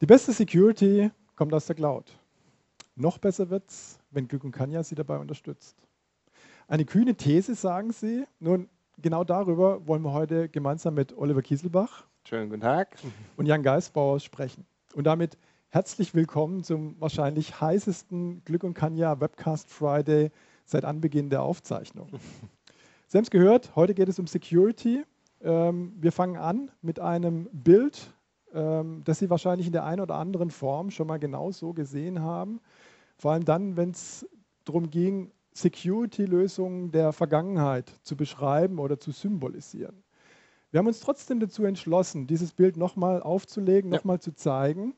Die beste Security kommt aus der Cloud. Noch besser wird es, wenn Glück und Kanya Sie dabei unterstützt. Eine kühne These, sagen Sie. Nun, genau darüber wollen wir heute gemeinsam mit Oliver Kieselbach Schönen guten Tag. und Jan Geisbauer sprechen. Und damit herzlich willkommen zum wahrscheinlich heißesten Glück und Kanya Webcast Friday seit Anbeginn der Aufzeichnung. Sie haben es gehört, heute geht es um Security. Ähm, wir fangen an mit einem Bild ähm, das Sie wahrscheinlich in der einen oder anderen Form schon mal genau so gesehen haben. Vor allem dann, wenn es darum ging, Security-Lösungen der Vergangenheit zu beschreiben oder zu symbolisieren. Wir haben uns trotzdem dazu entschlossen, dieses Bild nochmal aufzulegen, ja. nochmal zu zeigen,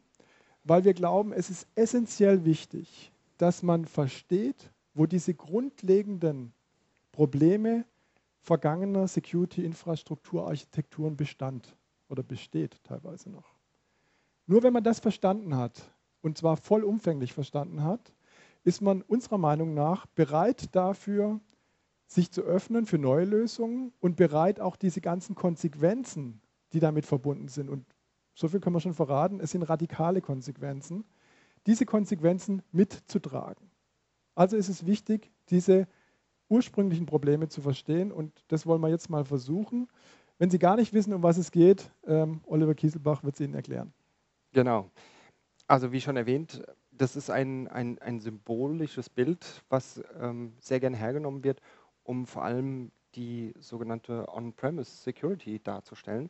weil wir glauben, es ist essentiell wichtig, dass man versteht, wo diese grundlegenden Probleme vergangener Security-Infrastrukturarchitekturen bestand oder besteht teilweise noch. Nur wenn man das verstanden hat, und zwar vollumfänglich verstanden hat, ist man unserer Meinung nach bereit dafür, sich zu öffnen für neue Lösungen und bereit auch diese ganzen Konsequenzen, die damit verbunden sind. Und so viel können wir schon verraten, es sind radikale Konsequenzen, diese Konsequenzen mitzutragen. Also ist es wichtig, diese ursprünglichen Probleme zu verstehen und das wollen wir jetzt mal versuchen. Wenn Sie gar nicht wissen, um was es geht, ähm, Oliver Kieselbach wird es Ihnen erklären. Genau. Also wie schon erwähnt, das ist ein, ein, ein symbolisches Bild, was ähm, sehr gerne hergenommen wird, um vor allem die sogenannte On-Premise Security darzustellen.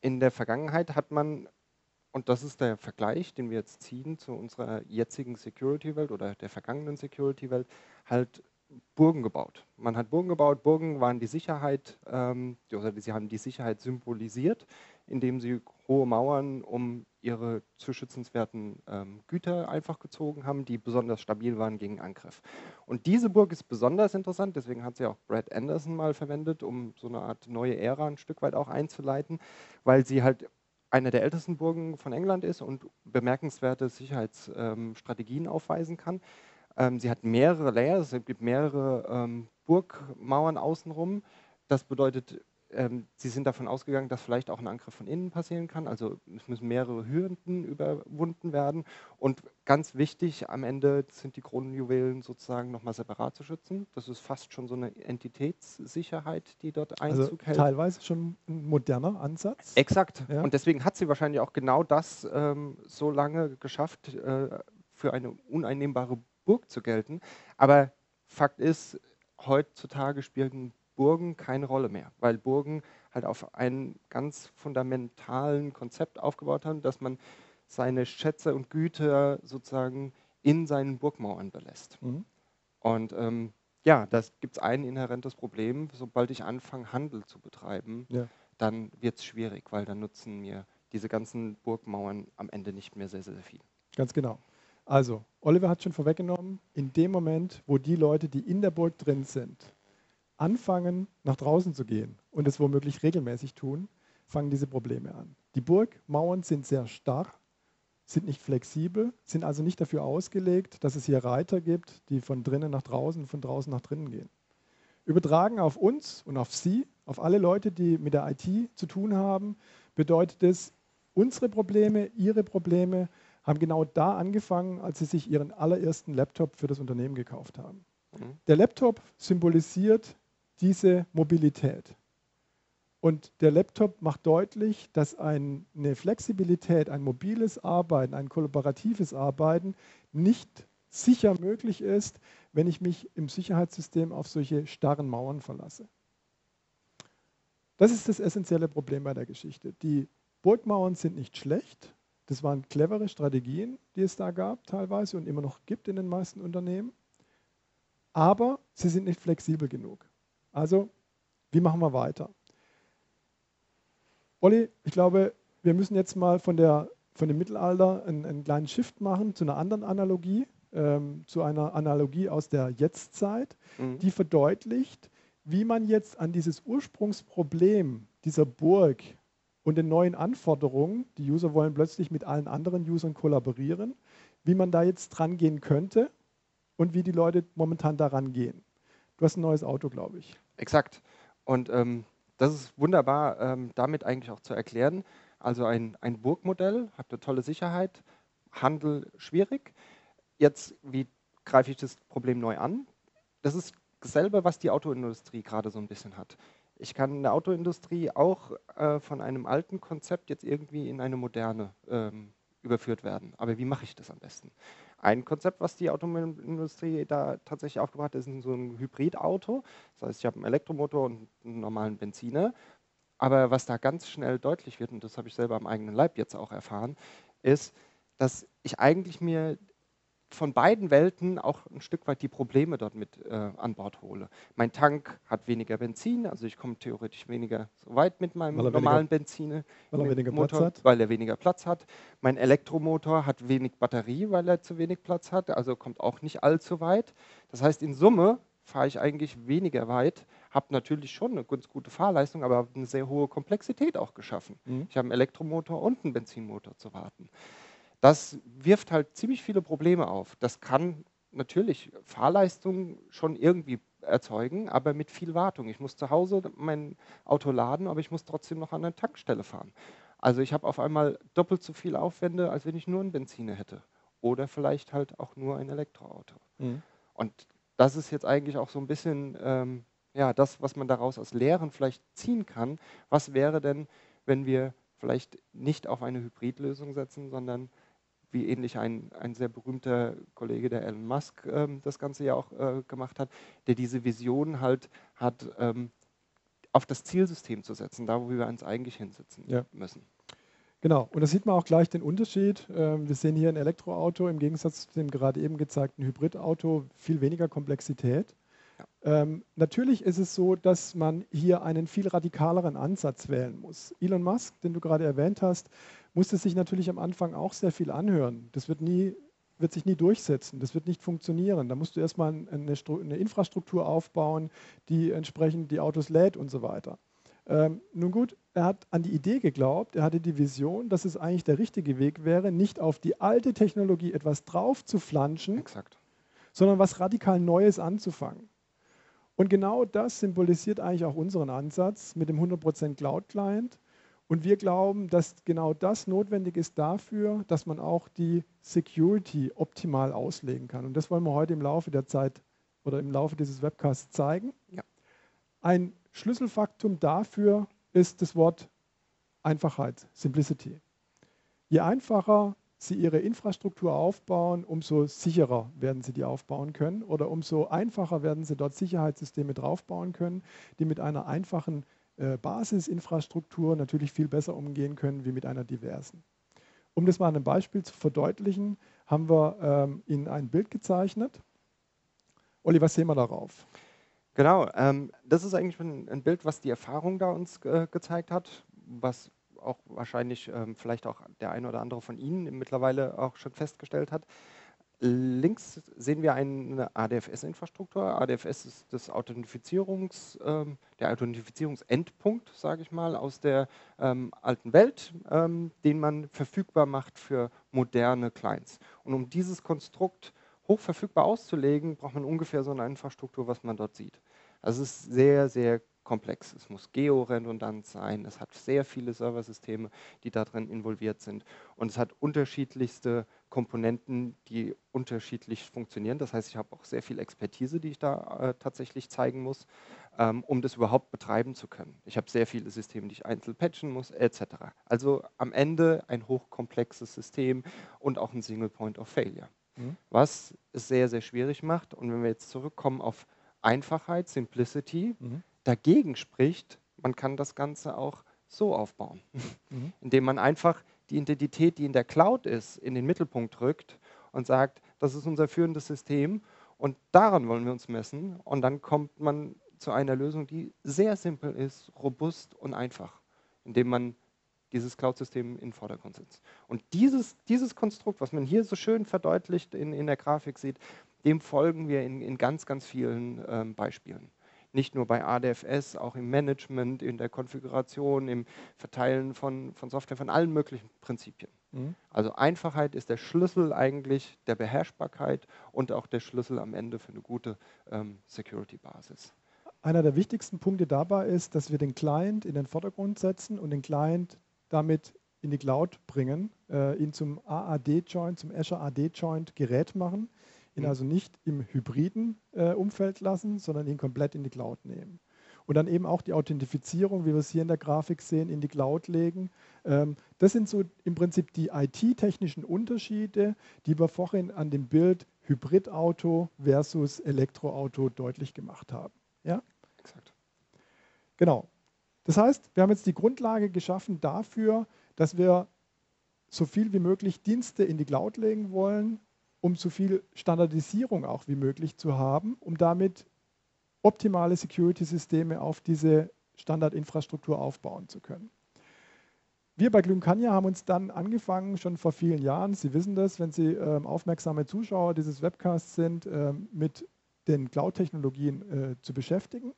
In der Vergangenheit hat man, und das ist der Vergleich, den wir jetzt ziehen zu unserer jetzigen Security-Welt oder der vergangenen Security-Welt, halt Burgen gebaut. Man hat Burgen gebaut. Burgen waren die Sicherheit, ähm, oder sie haben die Sicherheit symbolisiert, indem sie hohe Mauern um ihre zu schützenswerten ähm, Güter einfach gezogen haben, die besonders stabil waren gegen Angriff. Und diese Burg ist besonders interessant, deswegen hat sie auch Brad Anderson mal verwendet, um so eine Art neue Ära ein Stück weit auch einzuleiten, weil sie halt eine der ältesten Burgen von England ist und bemerkenswerte Sicherheitsstrategien ähm, aufweisen kann. Ähm, sie hat mehrere Layers, es gibt mehrere ähm, Burgmauern außenrum. Das bedeutet, ähm, sie sind davon ausgegangen, dass vielleicht auch ein Angriff von innen passieren kann. Also es müssen mehrere Hürden überwunden werden. Und ganz wichtig, am Ende sind die Kronenjuwelen sozusagen nochmal separat zu schützen. Das ist fast schon so eine Entitätssicherheit, die dort also Einzug also hält. Teilweise schon ein moderner Ansatz. Exakt. Ja. Und deswegen hat sie wahrscheinlich auch genau das ähm, so lange geschafft, äh, für eine uneinnehmbare Burg zu gelten. Aber Fakt ist, heutzutage spielen Burgen keine Rolle mehr, weil Burgen halt auf einem ganz fundamentalen Konzept aufgebaut haben, dass man seine Schätze und Güter sozusagen in seinen Burgmauern belässt. Mhm. Und ähm, ja, das gibt es ein inhärentes Problem. Sobald ich anfange, Handel zu betreiben, ja. dann wird es schwierig, weil dann nutzen mir diese ganzen Burgmauern am Ende nicht mehr sehr, sehr viel. Ganz genau. Also, Oliver hat schon vorweggenommen, in dem Moment, wo die Leute, die in der Burg drin sind, anfangen, nach draußen zu gehen und es womöglich regelmäßig tun, fangen diese Probleme an. Die Burgmauern sind sehr starr, sind nicht flexibel, sind also nicht dafür ausgelegt, dass es hier Reiter gibt, die von drinnen nach draußen, von draußen nach drinnen gehen. Übertragen auf uns und auf Sie, auf alle Leute, die mit der IT zu tun haben, bedeutet es, unsere Probleme, Ihre Probleme haben genau da angefangen, als sie sich ihren allerersten Laptop für das Unternehmen gekauft haben. Mhm. Der Laptop symbolisiert diese Mobilität. Und der Laptop macht deutlich, dass eine Flexibilität, ein mobiles Arbeiten, ein kollaboratives Arbeiten nicht sicher möglich ist, wenn ich mich im Sicherheitssystem auf solche starren Mauern verlasse. Das ist das essentielle Problem bei der Geschichte. Die Burgmauern sind nicht schlecht, das waren clevere Strategien, die es da gab teilweise und immer noch gibt in den meisten Unternehmen. Aber sie sind nicht flexibel genug. Also, wie machen wir weiter? Olli, ich glaube, wir müssen jetzt mal von, der, von dem Mittelalter einen, einen kleinen Shift machen zu einer anderen Analogie, ähm, zu einer Analogie aus der Jetztzeit, mhm. die verdeutlicht, wie man jetzt an dieses Ursprungsproblem dieser Burg und den neuen Anforderungen, die User wollen plötzlich mit allen anderen Usern kollaborieren, wie man da jetzt dran gehen könnte und wie die Leute momentan daran gehen. Du hast ein neues Auto, glaube ich. Exakt. Und ähm, das ist wunderbar, ähm, damit eigentlich auch zu erklären. Also ein, ein Burgmodell, hat eine tolle Sicherheit, Handel schwierig. Jetzt, wie greife ich das Problem neu an? Das ist dasselbe, was die Autoindustrie gerade so ein bisschen hat. Ich kann in der Autoindustrie auch äh, von einem alten Konzept jetzt irgendwie in eine moderne ähm, überführt werden. Aber wie mache ich das am besten? Ein Konzept, was die Automobilindustrie da tatsächlich aufgebracht hat, ist so ein Hybridauto. Das heißt, ich habe einen Elektromotor und einen normalen Benziner. Aber was da ganz schnell deutlich wird, und das habe ich selber am eigenen Leib jetzt auch erfahren, ist, dass ich eigentlich mir von beiden Welten auch ein Stück weit die Probleme dort mit äh, an Bord hole. Mein Tank hat weniger Benzin, also ich komme theoretisch weniger so weit mit meinem normalen Benzin. Weil er weniger Motor, Platz hat? Weil er weniger Platz hat. Mein Elektromotor hat wenig Batterie, weil er zu wenig Platz hat, also kommt auch nicht allzu weit. Das heißt, in Summe fahre ich eigentlich weniger weit, habe natürlich schon eine ganz gute Fahrleistung, aber habe eine sehr hohe Komplexität auch geschaffen. Mhm. Ich habe einen Elektromotor und einen Benzinmotor zu warten. Das wirft halt ziemlich viele Probleme auf. Das kann natürlich Fahrleistung schon irgendwie erzeugen, aber mit viel Wartung. Ich muss zu Hause mein Auto laden, aber ich muss trotzdem noch an eine Tankstelle fahren. Also ich habe auf einmal doppelt so viel Aufwände, als wenn ich nur einen Benziner hätte. Oder vielleicht halt auch nur ein Elektroauto. Mhm. Und das ist jetzt eigentlich auch so ein bisschen ähm, ja, das, was man daraus als Lehren vielleicht ziehen kann. Was wäre denn, wenn wir vielleicht nicht auf eine Hybridlösung setzen, sondern wie ähnlich ein, ein sehr berühmter Kollege, der Elon Musk, ähm, das Ganze ja auch äh, gemacht hat, der diese Vision halt hat, ähm, auf das Zielsystem zu setzen, da wo wir uns eigentlich hinsetzen ja. müssen. Genau, und da sieht man auch gleich den Unterschied. Ähm, wir sehen hier ein Elektroauto im Gegensatz zu dem gerade eben gezeigten Hybridauto viel weniger Komplexität. Ja. Ähm, natürlich ist es so, dass man hier einen viel radikaleren Ansatz wählen muss. Elon Musk, den du gerade erwähnt hast, musste sich natürlich am Anfang auch sehr viel anhören. Das wird, nie, wird sich nie durchsetzen, das wird nicht funktionieren. Da musst du erstmal eine, eine Infrastruktur aufbauen, die entsprechend die Autos lädt und so weiter. Ähm, nun gut, er hat an die Idee geglaubt, er hatte die Vision, dass es eigentlich der richtige Weg wäre, nicht auf die alte Technologie etwas drauf zu flanschen, Exakt. sondern was radikal Neues anzufangen. Und genau das symbolisiert eigentlich auch unseren Ansatz mit dem 100% Cloud Client. Und wir glauben, dass genau das notwendig ist dafür, dass man auch die Security optimal auslegen kann. Und das wollen wir heute im Laufe der Zeit oder im Laufe dieses Webcasts zeigen. Ja. Ein Schlüsselfaktum dafür ist das Wort Einfachheit, Simplicity. Je einfacher Sie Ihre Infrastruktur aufbauen, umso sicherer werden Sie die aufbauen können oder umso einfacher werden Sie dort Sicherheitssysteme draufbauen können, die mit einer einfachen Basisinfrastruktur natürlich viel besser umgehen können wie mit einer diversen. Um das mal an einem Beispiel zu verdeutlichen, haben wir ähm, Ihnen ein Bild gezeichnet. Olli, was sehen wir darauf? Genau, ähm, das ist eigentlich ein, ein, Bild, was die Erfahrung da uns äh, gezeigt hat, was auch wahrscheinlich ähm, vielleicht auch der eine oder andere von Ihnen mittlerweile auch schon festgestellt hat. Links sehen wir eine ADFS-Infrastruktur. ADFS ist das Authentifizierungs, ähm, der Authentifizierungsendpunkt, sage ich mal, aus der ähm, alten Welt, ähm, den man verfügbar macht für moderne Clients. Und um dieses Konstrukt hochverfügbar auszulegen, braucht man ungefähr so eine Infrastruktur, was man dort sieht. Also es ist sehr, sehr komplex. Es muss georedundant sein, es hat sehr viele Serversysteme, die darin involviert sind und es hat unterschiedlichste Komponenten, die unterschiedlich funktionieren. Das heißt, ich habe auch sehr viel Expertise, die ich da äh, tatsächlich zeigen muss, ähm, um das überhaupt betreiben zu können. Ich habe sehr viele Systeme, die ich einzeln patchen muss, etc. Also am Ende ein hochkomplexes System und auch ein Single Point of Failure, mhm. was es sehr, sehr schwierig macht. Und wenn wir jetzt zurückkommen auf Einfachheit, Simplicity, mhm dagegen spricht, man kann das Ganze auch so aufbauen, mhm. indem man einfach die Identität, die in der Cloud ist, in den Mittelpunkt rückt und sagt, das ist unser führendes System und daran wollen wir uns messen und dann kommt man zu einer Lösung, die sehr simpel ist, robust und einfach, indem man dieses Cloud-System in den Vordergrund setzt. Und dieses, dieses Konstrukt, was man hier so schön verdeutlicht in, in der Grafik sieht, dem folgen wir in, in ganz, ganz vielen ähm, Beispielen nicht nur bei ADFS, auch im Management, in der Konfiguration, im Verteilen von, von Software, von allen möglichen Prinzipien. Mhm. Also Einfachheit ist der Schlüssel eigentlich der Beherrschbarkeit und auch der Schlüssel am Ende für eine gute ähm, Security-Basis. Einer der wichtigsten Punkte dabei ist, dass wir den Client in den Vordergrund setzen und den Client damit in die Cloud bringen, äh, ihn zum AAD-Joint, zum Azure AD-Joint Gerät machen, ihn mhm. also nicht im hybriden äh, Umfeld lassen, sondern ihn komplett in die Cloud nehmen. Und dann eben auch die Authentifizierung, wie wir es hier in der Grafik sehen, in die Cloud legen. Ähm, das sind so im Prinzip die IT-technischen Unterschiede, die wir vorhin an dem Bild Hybridauto versus Elektroauto deutlich gemacht haben. Ja? Exakt. Genau. Das heißt, wir haben jetzt die Grundlage geschaffen dafür, dass wir so viel wie möglich Dienste in die Cloud legen wollen, um so viel Standardisierung auch wie möglich zu haben, um damit optimale Security-Systeme auf diese Standardinfrastruktur aufbauen zu können. Wir bei Glymkania haben uns dann angefangen, schon vor vielen Jahren, Sie wissen das, wenn Sie ähm, aufmerksame Zuschauer dieses Webcasts sind, ähm, mit den Cloud-Technologien äh, zu beschäftigen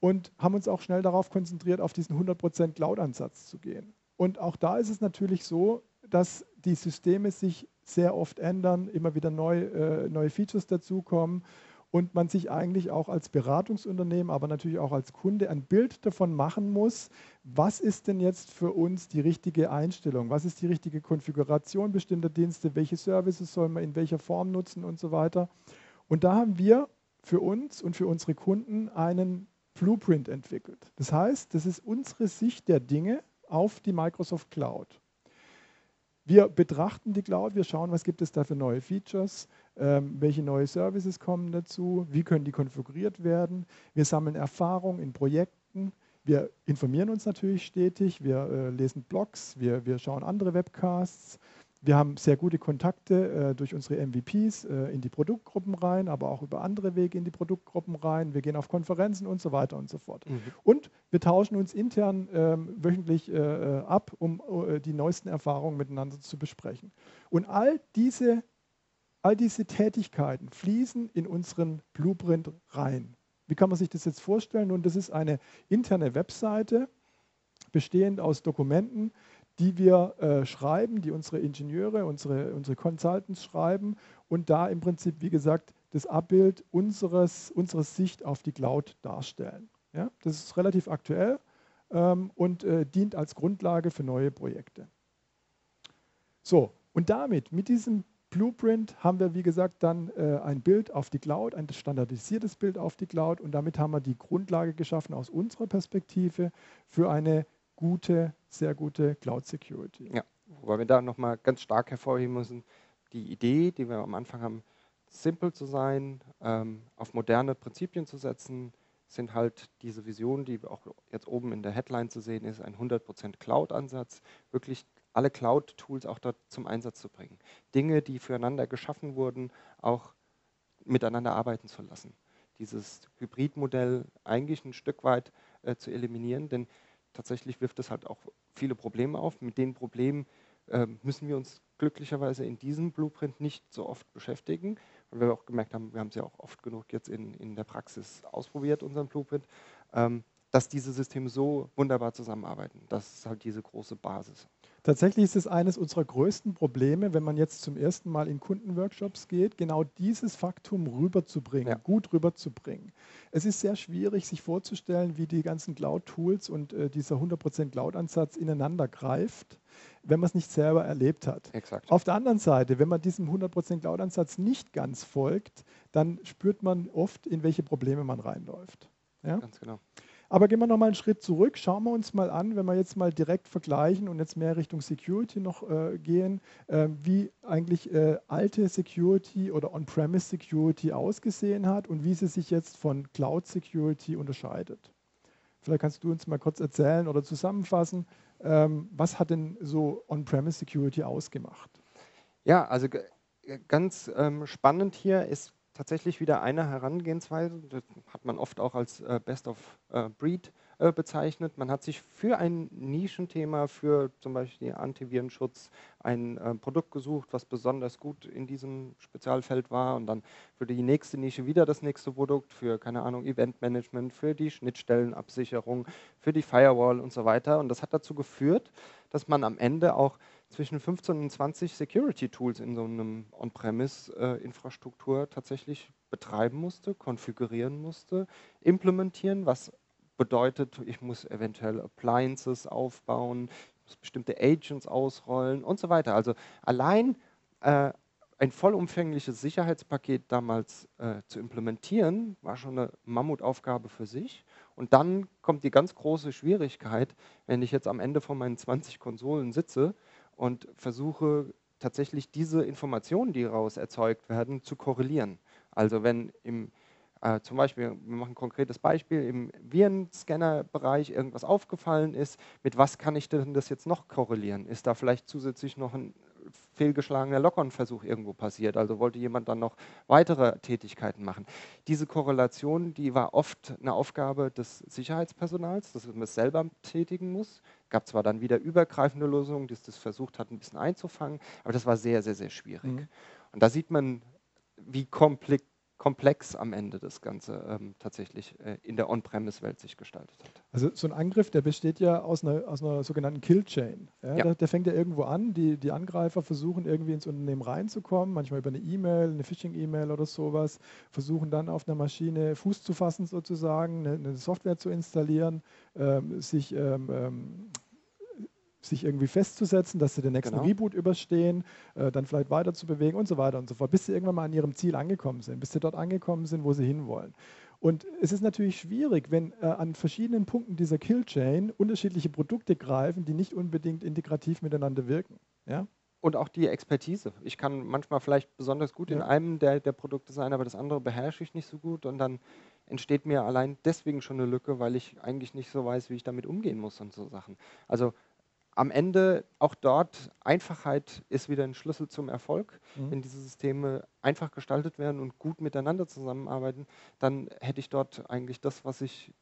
und haben uns auch schnell darauf konzentriert, auf diesen 100% Cloud-Ansatz zu gehen. Und auch da ist es natürlich so, dass die Systeme sich sehr oft ändern, immer wieder neu, äh, neue Features dazukommen und man sich eigentlich auch als Beratungsunternehmen, aber natürlich auch als Kunde ein Bild davon machen muss, was ist denn jetzt für uns die richtige Einstellung, was ist die richtige Konfiguration bestimmter Dienste, welche Services soll man in welcher Form nutzen und so weiter. Und da haben wir für uns und für unsere Kunden einen Blueprint entwickelt. Das heißt, das ist unsere Sicht der Dinge auf die Microsoft Cloud. Wir betrachten die Cloud, wir schauen, was gibt es da für neue Features, ähm, welche neue Services kommen dazu, wie können die konfiguriert werden. Wir sammeln Erfahrung in Projekten, wir informieren uns natürlich stetig, wir äh, lesen Blogs, wir, wir schauen andere Webcasts, wir haben sehr gute Kontakte äh, durch unsere MVPs äh, in die Produktgruppen rein, aber auch über andere Wege in die Produktgruppen rein. Wir gehen auf Konferenzen und so weiter und so fort. Mhm. Und wir tauschen uns intern ähm, wöchentlich äh, äh ab, um äh, die neuesten Erfahrungen miteinander zu besprechen. Und all diese, all diese Tätigkeiten fließen in unseren Blueprint rein. Wie kann man sich das jetzt vorstellen? Nun, das ist eine interne Webseite, bestehend aus Dokumenten, die wir äh, schreiben, die unsere Ingenieure, unsere, unsere Consultants schreiben und da im Prinzip, wie gesagt, das Abbild unseres, unserer Sicht auf die Cloud darstellen. Ja? Das ist relativ aktuell ähm, und äh, dient als Grundlage für neue Projekte. So, und damit, mit diesem Blueprint haben wir, wie gesagt, dann äh, ein Bild auf die Cloud, ein standardisiertes Bild auf die Cloud und damit haben wir die Grundlage geschaffen aus unserer Perspektive für eine gute, sehr gute Cloud Security. Ja, wobei wir da nochmal ganz stark hervorheben müssen, die Idee, die wir am Anfang haben, simpel zu sein, ähm, auf moderne Prinzipien zu setzen, sind halt diese Visionen, die auch jetzt oben in der Headline zu sehen ist, ein 100% Cloud-Ansatz, wirklich alle Cloud-Tools auch dort zum Einsatz zu bringen. Dinge, die füreinander geschaffen wurden, auch miteinander arbeiten zu lassen. Dieses Hybridmodell eigentlich ein Stück weit äh, zu eliminieren, denn tatsächlich wirft es halt auch viele Probleme auf. Mit den Problemen äh, müssen wir uns glücklicherweise in diesem Blueprint nicht so oft beschäftigen, weil wir auch gemerkt haben, wir haben es ja auch oft genug jetzt in, in der Praxis ausprobiert, unseren Blueprint, ähm, dass diese Systeme so wunderbar zusammenarbeiten. Das ist halt diese große Basis. Tatsächlich ist es eines unserer größten Probleme, wenn man jetzt zum ersten Mal in Kundenworkshops geht, genau dieses Faktum rüberzubringen, ja. gut rüberzubringen. Es ist sehr schwierig, sich vorzustellen, wie die ganzen Cloud-Tools und äh, dieser 100% Cloud-Ansatz ineinander greift, wenn man es nicht selber erlebt hat. Exakt. Auf der anderen Seite, wenn man diesem 100% Cloud-Ansatz nicht ganz folgt, dann spürt man oft, in welche Probleme man reinläuft. Ja? Ganz genau. Aber gehen wir noch mal einen Schritt zurück. Schauen wir uns mal an, wenn wir jetzt mal direkt vergleichen und jetzt mehr Richtung Security noch äh, gehen, äh, wie eigentlich äh, alte Security oder On-Premise Security ausgesehen hat und wie sie sich jetzt von Cloud Security unterscheidet. Vielleicht kannst du uns mal kurz erzählen oder zusammenfassen, ähm, was hat denn so On-Premise Security ausgemacht? Ja, also ganz ähm, spannend hier ist tatsächlich wieder eine Herangehensweise, das hat man oft auch als äh, Best of äh, Breed äh, bezeichnet. Man hat sich für ein Nischenthema, für zum Beispiel Antivirenschutz, ein äh, Produkt gesucht, was besonders gut in diesem Spezialfeld war und dann für die nächste Nische wieder das nächste Produkt, für, keine Ahnung, Eventmanagement, für die Schnittstellenabsicherung, für die Firewall und so weiter. Und das hat dazu geführt, dass man am Ende auch zwischen 15 und 20 Security-Tools in so einem On-Premise-Infrastruktur tatsächlich betreiben musste, konfigurieren musste, implementieren, was bedeutet, ich muss eventuell Appliances aufbauen, bestimmte Agents ausrollen und so weiter. Also allein äh, ein vollumfängliches Sicherheitspaket damals äh, zu implementieren, war schon eine Mammutaufgabe für sich. Und dann kommt die ganz große Schwierigkeit, wenn ich jetzt am Ende von meinen 20 Konsolen sitze und versuche tatsächlich diese Informationen, die daraus erzeugt werden, zu korrelieren. Also wenn im äh, zum Beispiel, wir machen ein konkretes Beispiel, im Virenscanner-Bereich irgendwas aufgefallen ist, mit was kann ich denn das jetzt noch korrelieren? Ist da vielleicht zusätzlich noch ein fehlgeschlagener Lockern-Versuch irgendwo passiert. Also wollte jemand dann noch weitere Tätigkeiten machen. Diese Korrelation, die war oft eine Aufgabe des Sicherheitspersonals, dass man es selber tätigen muss. Es gab zwar dann wieder übergreifende Lösungen, die das versucht hat, ein bisschen einzufangen, aber das war sehr, sehr, sehr schwierig. Mhm. Und da sieht man, wie komplex komplex am Ende das Ganze ähm, tatsächlich äh, in der On-Premise-Welt sich gestaltet hat. Also so ein Angriff, der besteht ja aus einer, aus einer sogenannten Kill-Chain. Ja? ja. Der, der, fängt ja irgendwo an, die, die Angreifer versuchen irgendwie ins Unternehmen reinzukommen, manchmal über eine E-Mail, eine Phishing-E-Mail oder sowas, versuchen dann auf einer Maschine Fuß zu fassen sozusagen, eine, eine Software zu installieren, ähm, sich ähm, ähm sich irgendwie festzusetzen, dass sie den nächsten genau. Reboot überstehen, äh, dann vielleicht weiter zu bewegen und so weiter und so fort, bis sie irgendwann mal an ihrem Ziel angekommen sind, bis sie dort angekommen sind, wo sie hinwollen. Und es ist natürlich schwierig, wenn äh, an verschiedenen Punkten dieser Killchain unterschiedliche Produkte greifen, die nicht unbedingt integrativ miteinander wirken. Ja? Und auch die Expertise. Ich kann manchmal vielleicht besonders gut ja. in einem der, der Produkte sein, aber das andere beherrsche ich nicht so gut und dann entsteht mir allein deswegen schon eine Lücke, weil ich eigentlich nicht so weiß, wie ich damit umgehen muss und so Sachen. Also am Ende auch dort, Einfachheit ist wieder ein Schlüssel zum Erfolg. Mhm. Wenn diese Systeme einfach gestaltet werden und gut miteinander zusammenarbeiten, dann hätte ich dort eigentlich das, was ich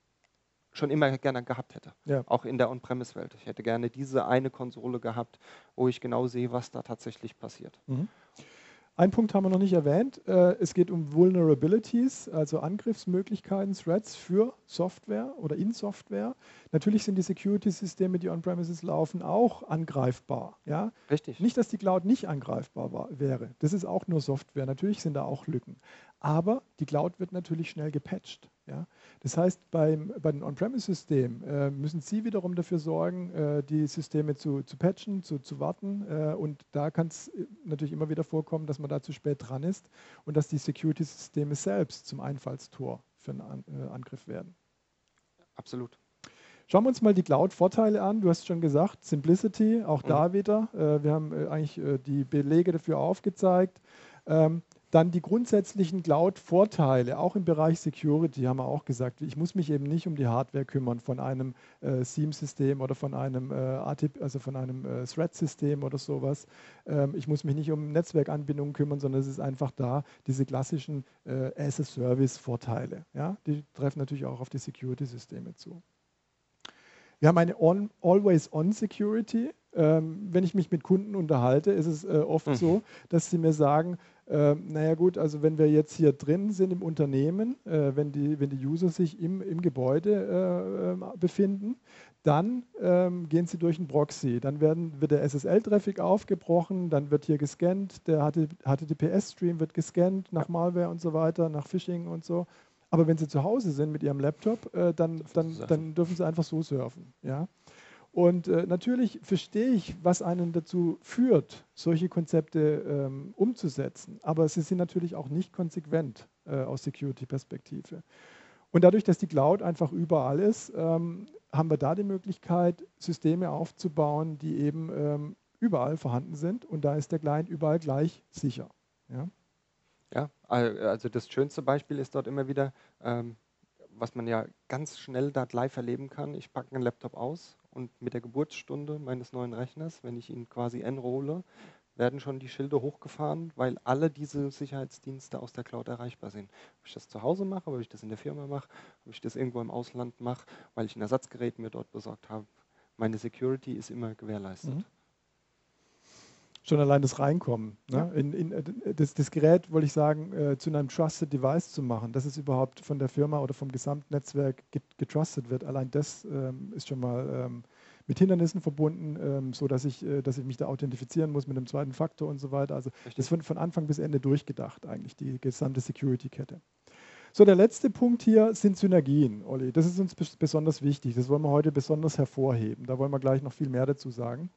schon immer gerne gehabt hätte. Ja. Auch in der On-Premise-Welt. Ich hätte gerne diese eine Konsole gehabt, wo ich genau sehe, was da tatsächlich passiert. Mhm. Ein Punkt haben wir noch nicht erwähnt. Äh, es geht um Vulnerabilities, also Angriffsmöglichkeiten, Threats für Software oder in Software. Natürlich sind die Security-Systeme, die on-premises laufen, auch angreifbar. Ja? Richtig. Nicht, dass die Cloud nicht angreifbar war, wäre. Das ist auch nur Software. Natürlich sind da auch Lücken. Aber die Cloud wird natürlich schnell gepatcht. Ja? Das heißt, beim, bei den On-Premise-Systemen äh, müssen Sie wiederum dafür sorgen, äh, die Systeme zu, zu patchen, zu, zu warten. Äh, und da kann es äh, natürlich immer wieder vorkommen, dass man da zu spät dran ist und dass die Security-Systeme selbst zum Einfallstor für einen An äh, Angriff werden. Absolut. Schauen wir uns mal die Cloud-Vorteile an. Du hast schon gesagt, Simplicity, auch mhm. da wieder. Äh, wir haben eigentlich die Belege dafür aufgezeigt. Ähm, dann die grundsätzlichen Cloud-Vorteile, auch im Bereich Security, haben wir auch gesagt. Ich muss mich eben nicht um die Hardware kümmern von einem äh, SIEM-System oder von einem, äh, also einem äh, Thread-System oder sowas. Ähm, ich muss mich nicht um Netzwerkanbindungen kümmern, sondern es ist einfach da, diese klassischen äh, As-a-Service-Vorteile. Ja? Die treffen natürlich auch auf die Security-Systeme zu. Wir haben eine Always-On-Security. Ähm, wenn ich mich mit Kunden unterhalte, ist es äh, oft mhm. so, dass sie mir sagen, äh, naja gut, also wenn wir jetzt hier drin sind im Unternehmen, äh, wenn, die, wenn die User sich im, im Gebäude äh, befinden, dann ähm, gehen sie durch einen Proxy. Dann werden, wird der SSL-Traffic aufgebrochen, dann wird hier gescannt, der HTTPS-Stream wird gescannt nach Malware und so weiter, nach Phishing und so. Aber wenn sie zu Hause sind mit ihrem Laptop, äh, dann, dann, dann dürfen sie einfach so surfen. Ja? Und äh, natürlich verstehe ich, was einen dazu führt, solche Konzepte ähm, umzusetzen. Aber sie sind natürlich auch nicht konsequent äh, aus Security-Perspektive. Und dadurch, dass die Cloud einfach überall ist, ähm, haben wir da die Möglichkeit, Systeme aufzubauen, die eben ähm, überall vorhanden sind. Und da ist der Client überall gleich sicher. Ja, ja also das schönste Beispiel ist dort immer wieder, ähm, was man ja ganz schnell dort live erleben kann. Ich packe einen Laptop aus und mit der Geburtsstunde meines neuen Rechners, wenn ich ihn quasi enrolle, werden schon die Schilder hochgefahren, weil alle diese Sicherheitsdienste aus der Cloud erreichbar sind. Ob ich das zu Hause mache, ob ich das in der Firma mache, ob ich das irgendwo im Ausland mache, weil ich ein Ersatzgerät mir dort besorgt habe. Meine Security ist immer gewährleistet. Mhm. Schon allein das Reinkommen. Ne? In, in, äh, das, das, Gerät, wollte ich sagen, äh, zu einem Trusted Device zu machen, dass es überhaupt von der Firma oder vom Gesamtnetzwerk getrustet wird. Allein das ähm, ist schon mal ähm, mit Hindernissen verbunden, ähm, so dass ich, äh, dass ich mich da authentifizieren muss mit einem zweiten Faktor und so weiter. Also Richtig. das von, von Anfang bis Ende durchgedacht eigentlich, die gesamte Security-Kette. So, der letzte Punkt hier sind Synergien, Olli. Das ist uns besonders wichtig. Das wollen wir heute besonders hervorheben. Da wollen wir gleich noch viel mehr dazu sagen.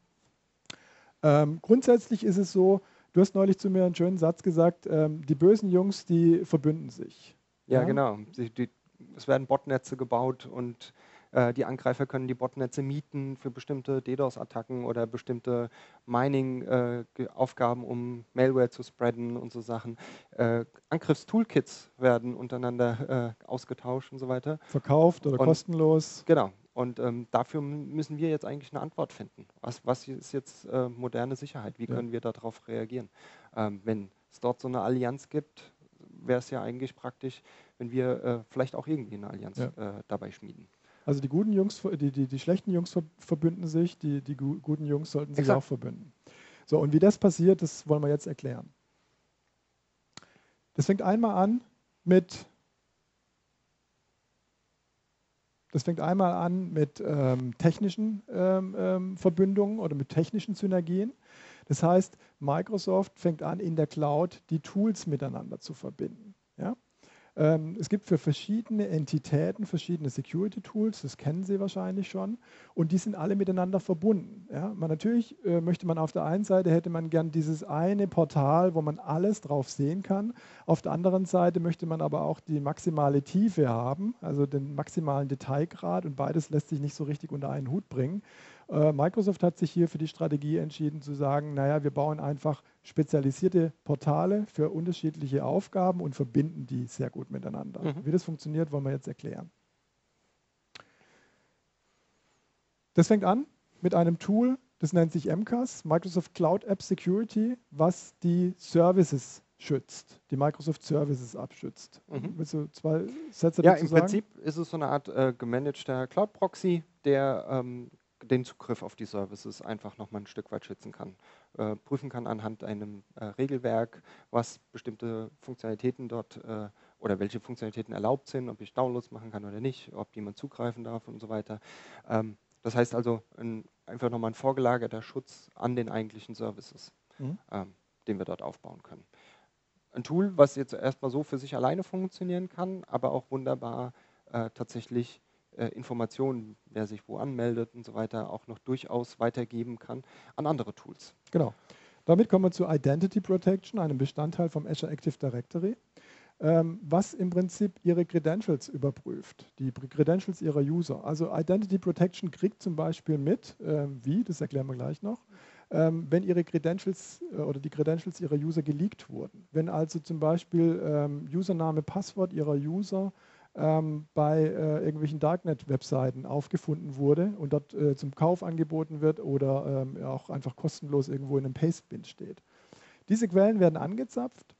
Ähm, grundsätzlich ist es so, du hast neulich zu mir einen schönen Satz gesagt, ähm, die bösen Jungs, die verbünden sich. Ja, ja? genau. Sie, die, es werden Botnetze gebaut und äh, die Angreifer können die Botnetze mieten für bestimmte DDoS-Attacken oder bestimmte Mining-Aufgaben, um Malware zu spreaden und so Sachen. Äh, Angriffstoolkits werden untereinander äh, ausgetauscht und so weiter. Verkauft oder und, kostenlos. Genau. Und ähm, dafür müssen wir jetzt eigentlich eine Antwort finden. Was, was ist jetzt äh, moderne Sicherheit? Wie ja. können wir darauf reagieren? Ähm, wenn es dort so eine Allianz gibt, wäre es ja eigentlich praktisch, wenn wir äh, vielleicht auch irgendwie eine Allianz ja. äh, dabei schmieden. Also die guten Jungs, die, die, die schlechten Jungs verbünden sich, die, die guten Jungs sollten sich Exakt. auch verbünden. So, und wie das passiert, das wollen wir jetzt erklären. Das fängt einmal an mit Das fängt einmal an mit ähm, technischen ähm, ähm, Verbündungen oder mit technischen Synergien. Das heißt, Microsoft fängt an, in der Cloud die Tools miteinander zu verbinden. Ja? Ähm, es gibt für verschiedene Entitäten verschiedene Security-Tools, das kennen Sie wahrscheinlich schon, und die sind alle miteinander verbunden. Ja? Man, natürlich äh, möchte man auf der einen Seite, hätte man gern dieses eine Portal, wo man alles drauf sehen kann. Auf der anderen Seite möchte man aber auch die maximale Tiefe haben, also den maximalen Detailgrad, und beides lässt sich nicht so richtig unter einen Hut bringen. Äh, Microsoft hat sich hier für die Strategie entschieden zu sagen, naja, wir bauen einfach spezialisierte Portale für unterschiedliche Aufgaben und verbinden die sehr gut miteinander. Mhm. Wie das funktioniert, wollen wir jetzt erklären. Das fängt an mit einem Tool, das nennt sich MCAS, Microsoft Cloud App Security, was die Services schützt, die Microsoft Services abschützt. Mhm. Willst du zwei Sätze ja, dazu sagen? Ja, im Prinzip ist es so eine Art äh, gemanagter Cloud Proxy, der ähm, den Zugriff auf die Services einfach nochmal ein Stück weit schützen kann. Äh, prüfen kann anhand einem äh, Regelwerk, was bestimmte Funktionalitäten dort äh, oder welche Funktionalitäten erlaubt sind, ob ich Downloads machen kann oder nicht, ob jemand zugreifen darf und so weiter. Ähm, das heißt also ein, einfach nochmal ein vorgelagerter Schutz an den eigentlichen Services, mhm. ähm, den wir dort aufbauen können. Ein Tool, was jetzt erstmal so für sich alleine funktionieren kann, aber auch wunderbar äh, tatsächlich äh, Informationen, wer sich wo anmeldet und so weiter, auch noch durchaus weitergeben kann an andere Tools. Genau. Damit kommen wir zu Identity Protection, einem Bestandteil vom Azure Active Directory, ähm, was im Prinzip ihre Credentials überprüft, die Credentials ihrer User. Also Identity Protection kriegt zum Beispiel mit, äh, wie, das erklären wir gleich noch, ähm, wenn ihre Credentials äh, oder die Credentials ihrer User geleakt wurden. Wenn also zum Beispiel ähm, Username, Passwort ihrer User ähm, bei äh, irgendwelchen Darknet-Webseiten aufgefunden wurde und dort äh, zum Kauf angeboten wird oder ähm, auch einfach kostenlos irgendwo in einem Pastebin steht. Diese Quellen werden angezapft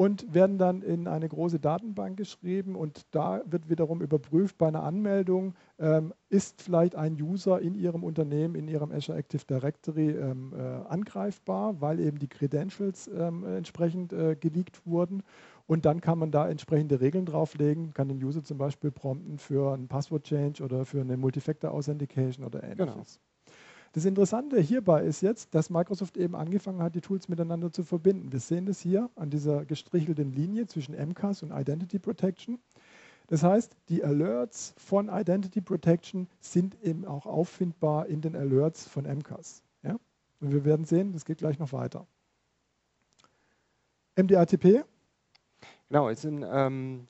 und werden dann in eine große Datenbank geschrieben und da wird wiederum überprüft bei einer Anmeldung, ähm, ist vielleicht ein User in Ihrem Unternehmen, in Ihrem Azure Active Directory ähm, äh, angreifbar, weil eben die Credentials ähm, entsprechend äh, geleakt wurden und dann kann man da entsprechende Regeln drauflegen, kann den User zum Beispiel prompten für einen Passwort-Change oder für eine Multifactor-Authentication oder ähnliches. Genau. Das Interessante hierbei ist jetzt, dass Microsoft eben angefangen hat, die Tools miteinander zu verbinden. Wir sehen das hier an dieser gestrichelten Linie zwischen MCAS und Identity Protection. Das heißt, die Alerts von Identity Protection sind eben auch auffindbar in den Alerts von MCAS. Ja? Und wir werden sehen, das geht gleich noch weiter. MDRTP Genau, es ist ein, ähm,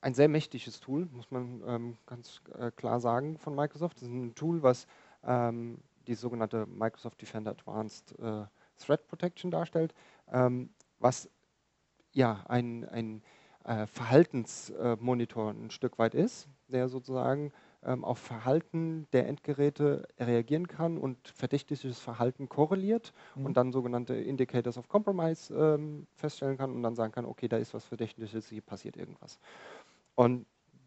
ein sehr mächtiges Tool, muss man ähm, ganz äh, klar sagen, von Microsoft. Es ist ein Tool, was ähm, die sogenannte Microsoft Defender Advanced äh, Threat Protection darstellt, ähm, was ja ein, ein äh, Verhaltensmonitor ein Stück weit ist, der sozusagen ähm, auf Verhalten der Endgeräte reagieren kann und verdächtiges Verhalten korreliert mhm. und dann sogenannte Indicators of Compromise ähm, feststellen kann und dann sagen kann, okay, da ist was Verdächtiges, hier passiert irgendwas. Und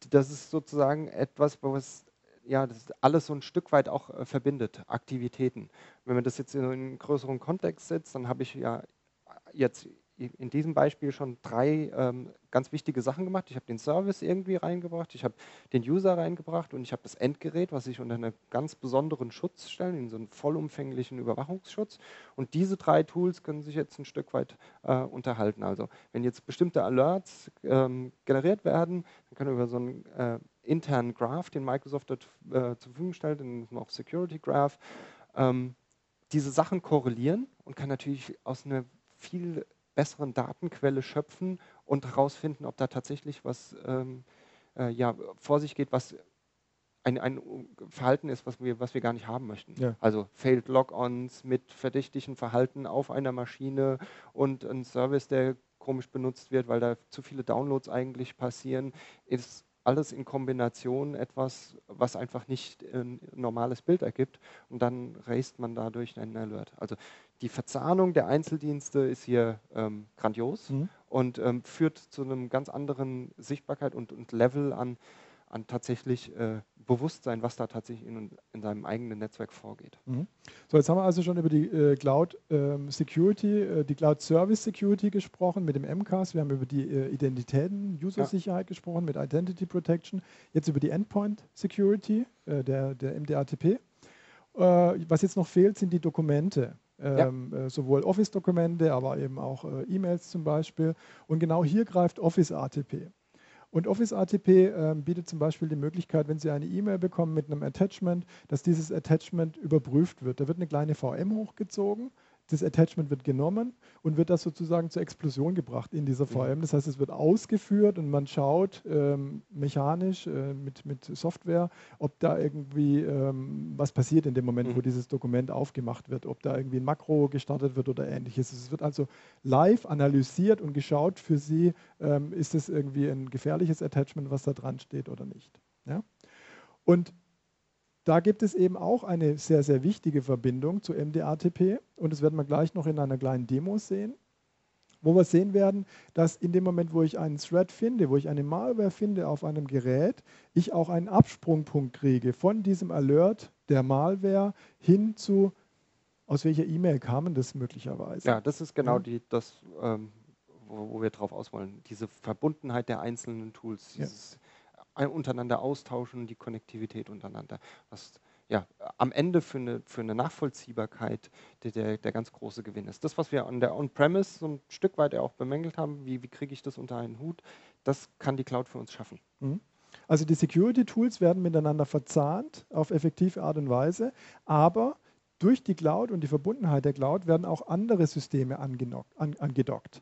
das ist sozusagen etwas, was ja, das alles so ein Stück weit auch äh, verbindet, Aktivitäten. Wenn man das jetzt in einen größeren Kontext setzt, dann habe ich ja jetzt in diesem Beispiel schon drei ähm, ganz wichtige Sachen gemacht. Ich habe den Service irgendwie reingebracht, ich habe den User reingebracht und ich habe das Endgerät, was ich unter einen ganz besonderen Schutz stellen, in so einen vollumfänglichen Überwachungsschutz. Und diese drei Tools können sich jetzt ein Stück weit äh, unterhalten. Also wenn jetzt bestimmte Alerts ähm, generiert werden, dann können wir über so einen äh, internen Graph, den Microsoft dort äh, zur Verfügung stellt, den auch Security Graph, ähm, diese Sachen korrelieren und kann natürlich aus einer viel besseren Datenquelle schöpfen und herausfinden, ob da tatsächlich was ähm, äh, ja, vor sich geht, was ein, ein, Verhalten ist, was wir, was wir gar nicht haben möchten. Ja. Also Failed Log-ons mit verdächtigen Verhalten auf einer Maschine und ein Service, der komisch benutzt wird, weil da zu viele Downloads eigentlich passieren, ist alles in Kombination etwas, was einfach nicht ein normales Bild ergibt und dann raced man dadurch einen Alert. Also die Verzahnung der Einzeldienste ist hier ähm, grandios mhm. und ähm, führt zu einem ganz anderen Sichtbarkeit und, und Level an, an tatsächlich äh, Bewusstsein, was da tatsächlich in, in seinem eigenen Netzwerk vorgeht. Mhm. So, jetzt haben wir also schon über die äh, Cloud ähm, Security, äh, die Cloud Service Security gesprochen mit dem MCAS. Wir haben über die äh, Identitäten, User-Sicherheit ja. gesprochen mit Identity Protection. Jetzt über die Endpoint Security, äh, der, der MDATP. Äh, was jetzt noch fehlt, sind die Dokumente. Ähm, ja. Äh, sowohl Office-Dokumente, aber eben auch E-Mails zum Beispiel. Und genau hier greift Office ATP. Und Office ATP äh, bietet zum Beispiel die Möglichkeit, wenn Sie eine E-Mail bekommen mit einem Attachment, dass dieses Attachment überprüft wird. Da wird eine kleine VM hochgezogen das Attachment wird genommen und wird das sozusagen zur Explosion gebracht in dieser VM. Das heißt, es wird ausgeführt und man schaut ähm, mechanisch äh, mit, mit Software, ob da irgendwie ähm, was passiert in dem Moment, mhm. wo dieses Dokument aufgemacht wird, ob da irgendwie ein Makro gestartet wird oder ähnliches. Es wird also live analysiert und geschaut für Sie, ähm, ist es irgendwie ein gefährliches Attachment, was da dran steht oder nicht. Ja? Und da gibt es eben auch eine sehr, sehr wichtige Verbindung zu MDATP und das werden wir gleich noch in einer kleinen Demo sehen, wo wir sehen werden, dass in dem Moment, wo ich einen Thread finde, wo ich eine Malware finde auf einem Gerät, ich auch einen Absprungpunkt kriege von diesem Alert der Malware hin zu, aus welcher E-Mail kam das möglicherweise. Ja, das ist genau die, das, ähm, wo, wo, wir drauf auswollen, diese Verbundenheit der einzelnen Tools, dieses ja untereinander austauschen, die Konnektivität untereinander. Was ja, am Ende für eine, für eine Nachvollziehbarkeit der, der, der ganz große Gewinn ist. Das, was wir an der On-Premise so ein Stück weit auch bemängelt haben, wie, wie kriege ich das unter einen Hut, das kann die Cloud für uns schaffen. Mhm. Also die Security-Tools werden miteinander verzahnt auf effektive Art und Weise, aber durch die Cloud und die Verbundenheit der Cloud werden auch andere Systeme angedockt.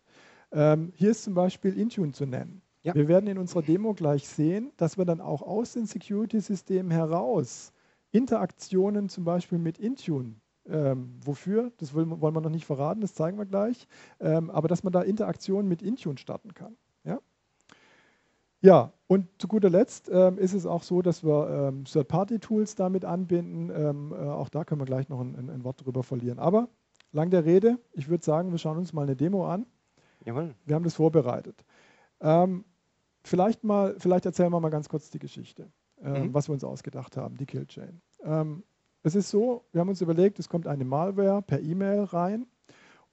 Ähm, hier ist zum Beispiel Intune zu nennen. Ja. Wir werden in unserer Demo gleich sehen, dass wir dann auch aus den Security-Systemen heraus Interaktionen zum Beispiel mit Intune ähm, wofür, das wollen wir noch nicht verraten, das zeigen wir gleich, ähm, aber dass man da Interaktionen mit Intune starten kann. Ja, ja und zu guter Letzt ähm, ist es auch so, dass wir ähm, Third-Party-Tools damit anbinden. Ähm, äh, auch da können wir gleich noch ein, ein, ein, Wort drüber verlieren. Aber lang der Rede, ich würde sagen, wir schauen uns mal eine Demo an. Jawohl. Wir haben das vorbereitet. Vielleicht, mal, vielleicht erzählen wir mal ganz kurz die Geschichte, äh, mhm. was wir uns ausgedacht haben, die Killchain. Ähm, es ist so, wir haben uns überlegt, es kommt eine Malware per E-Mail rein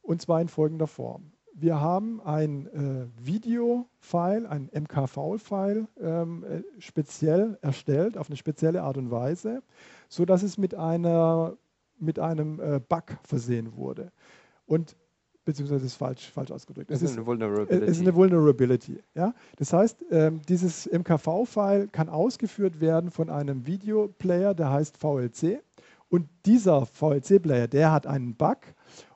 und zwar in folgender Form. Wir haben ein äh, Video-File, ein MKV-File ähm, äh, speziell erstellt, auf eine spezielle Art und Weise, sodass es mit, einer, mit einem äh, Bug versehen wurde. Und beziehungsweise ist falsch, falsch ausgedrückt. Es, es ist, eine Vulnerability. Es ist eine Vulnerability. Ja? Das heißt, ähm, dieses MKV-File kann ausgeführt werden von einem Videoplayer, der heißt VLC. Und dieser VLC-Player, der hat einen Bug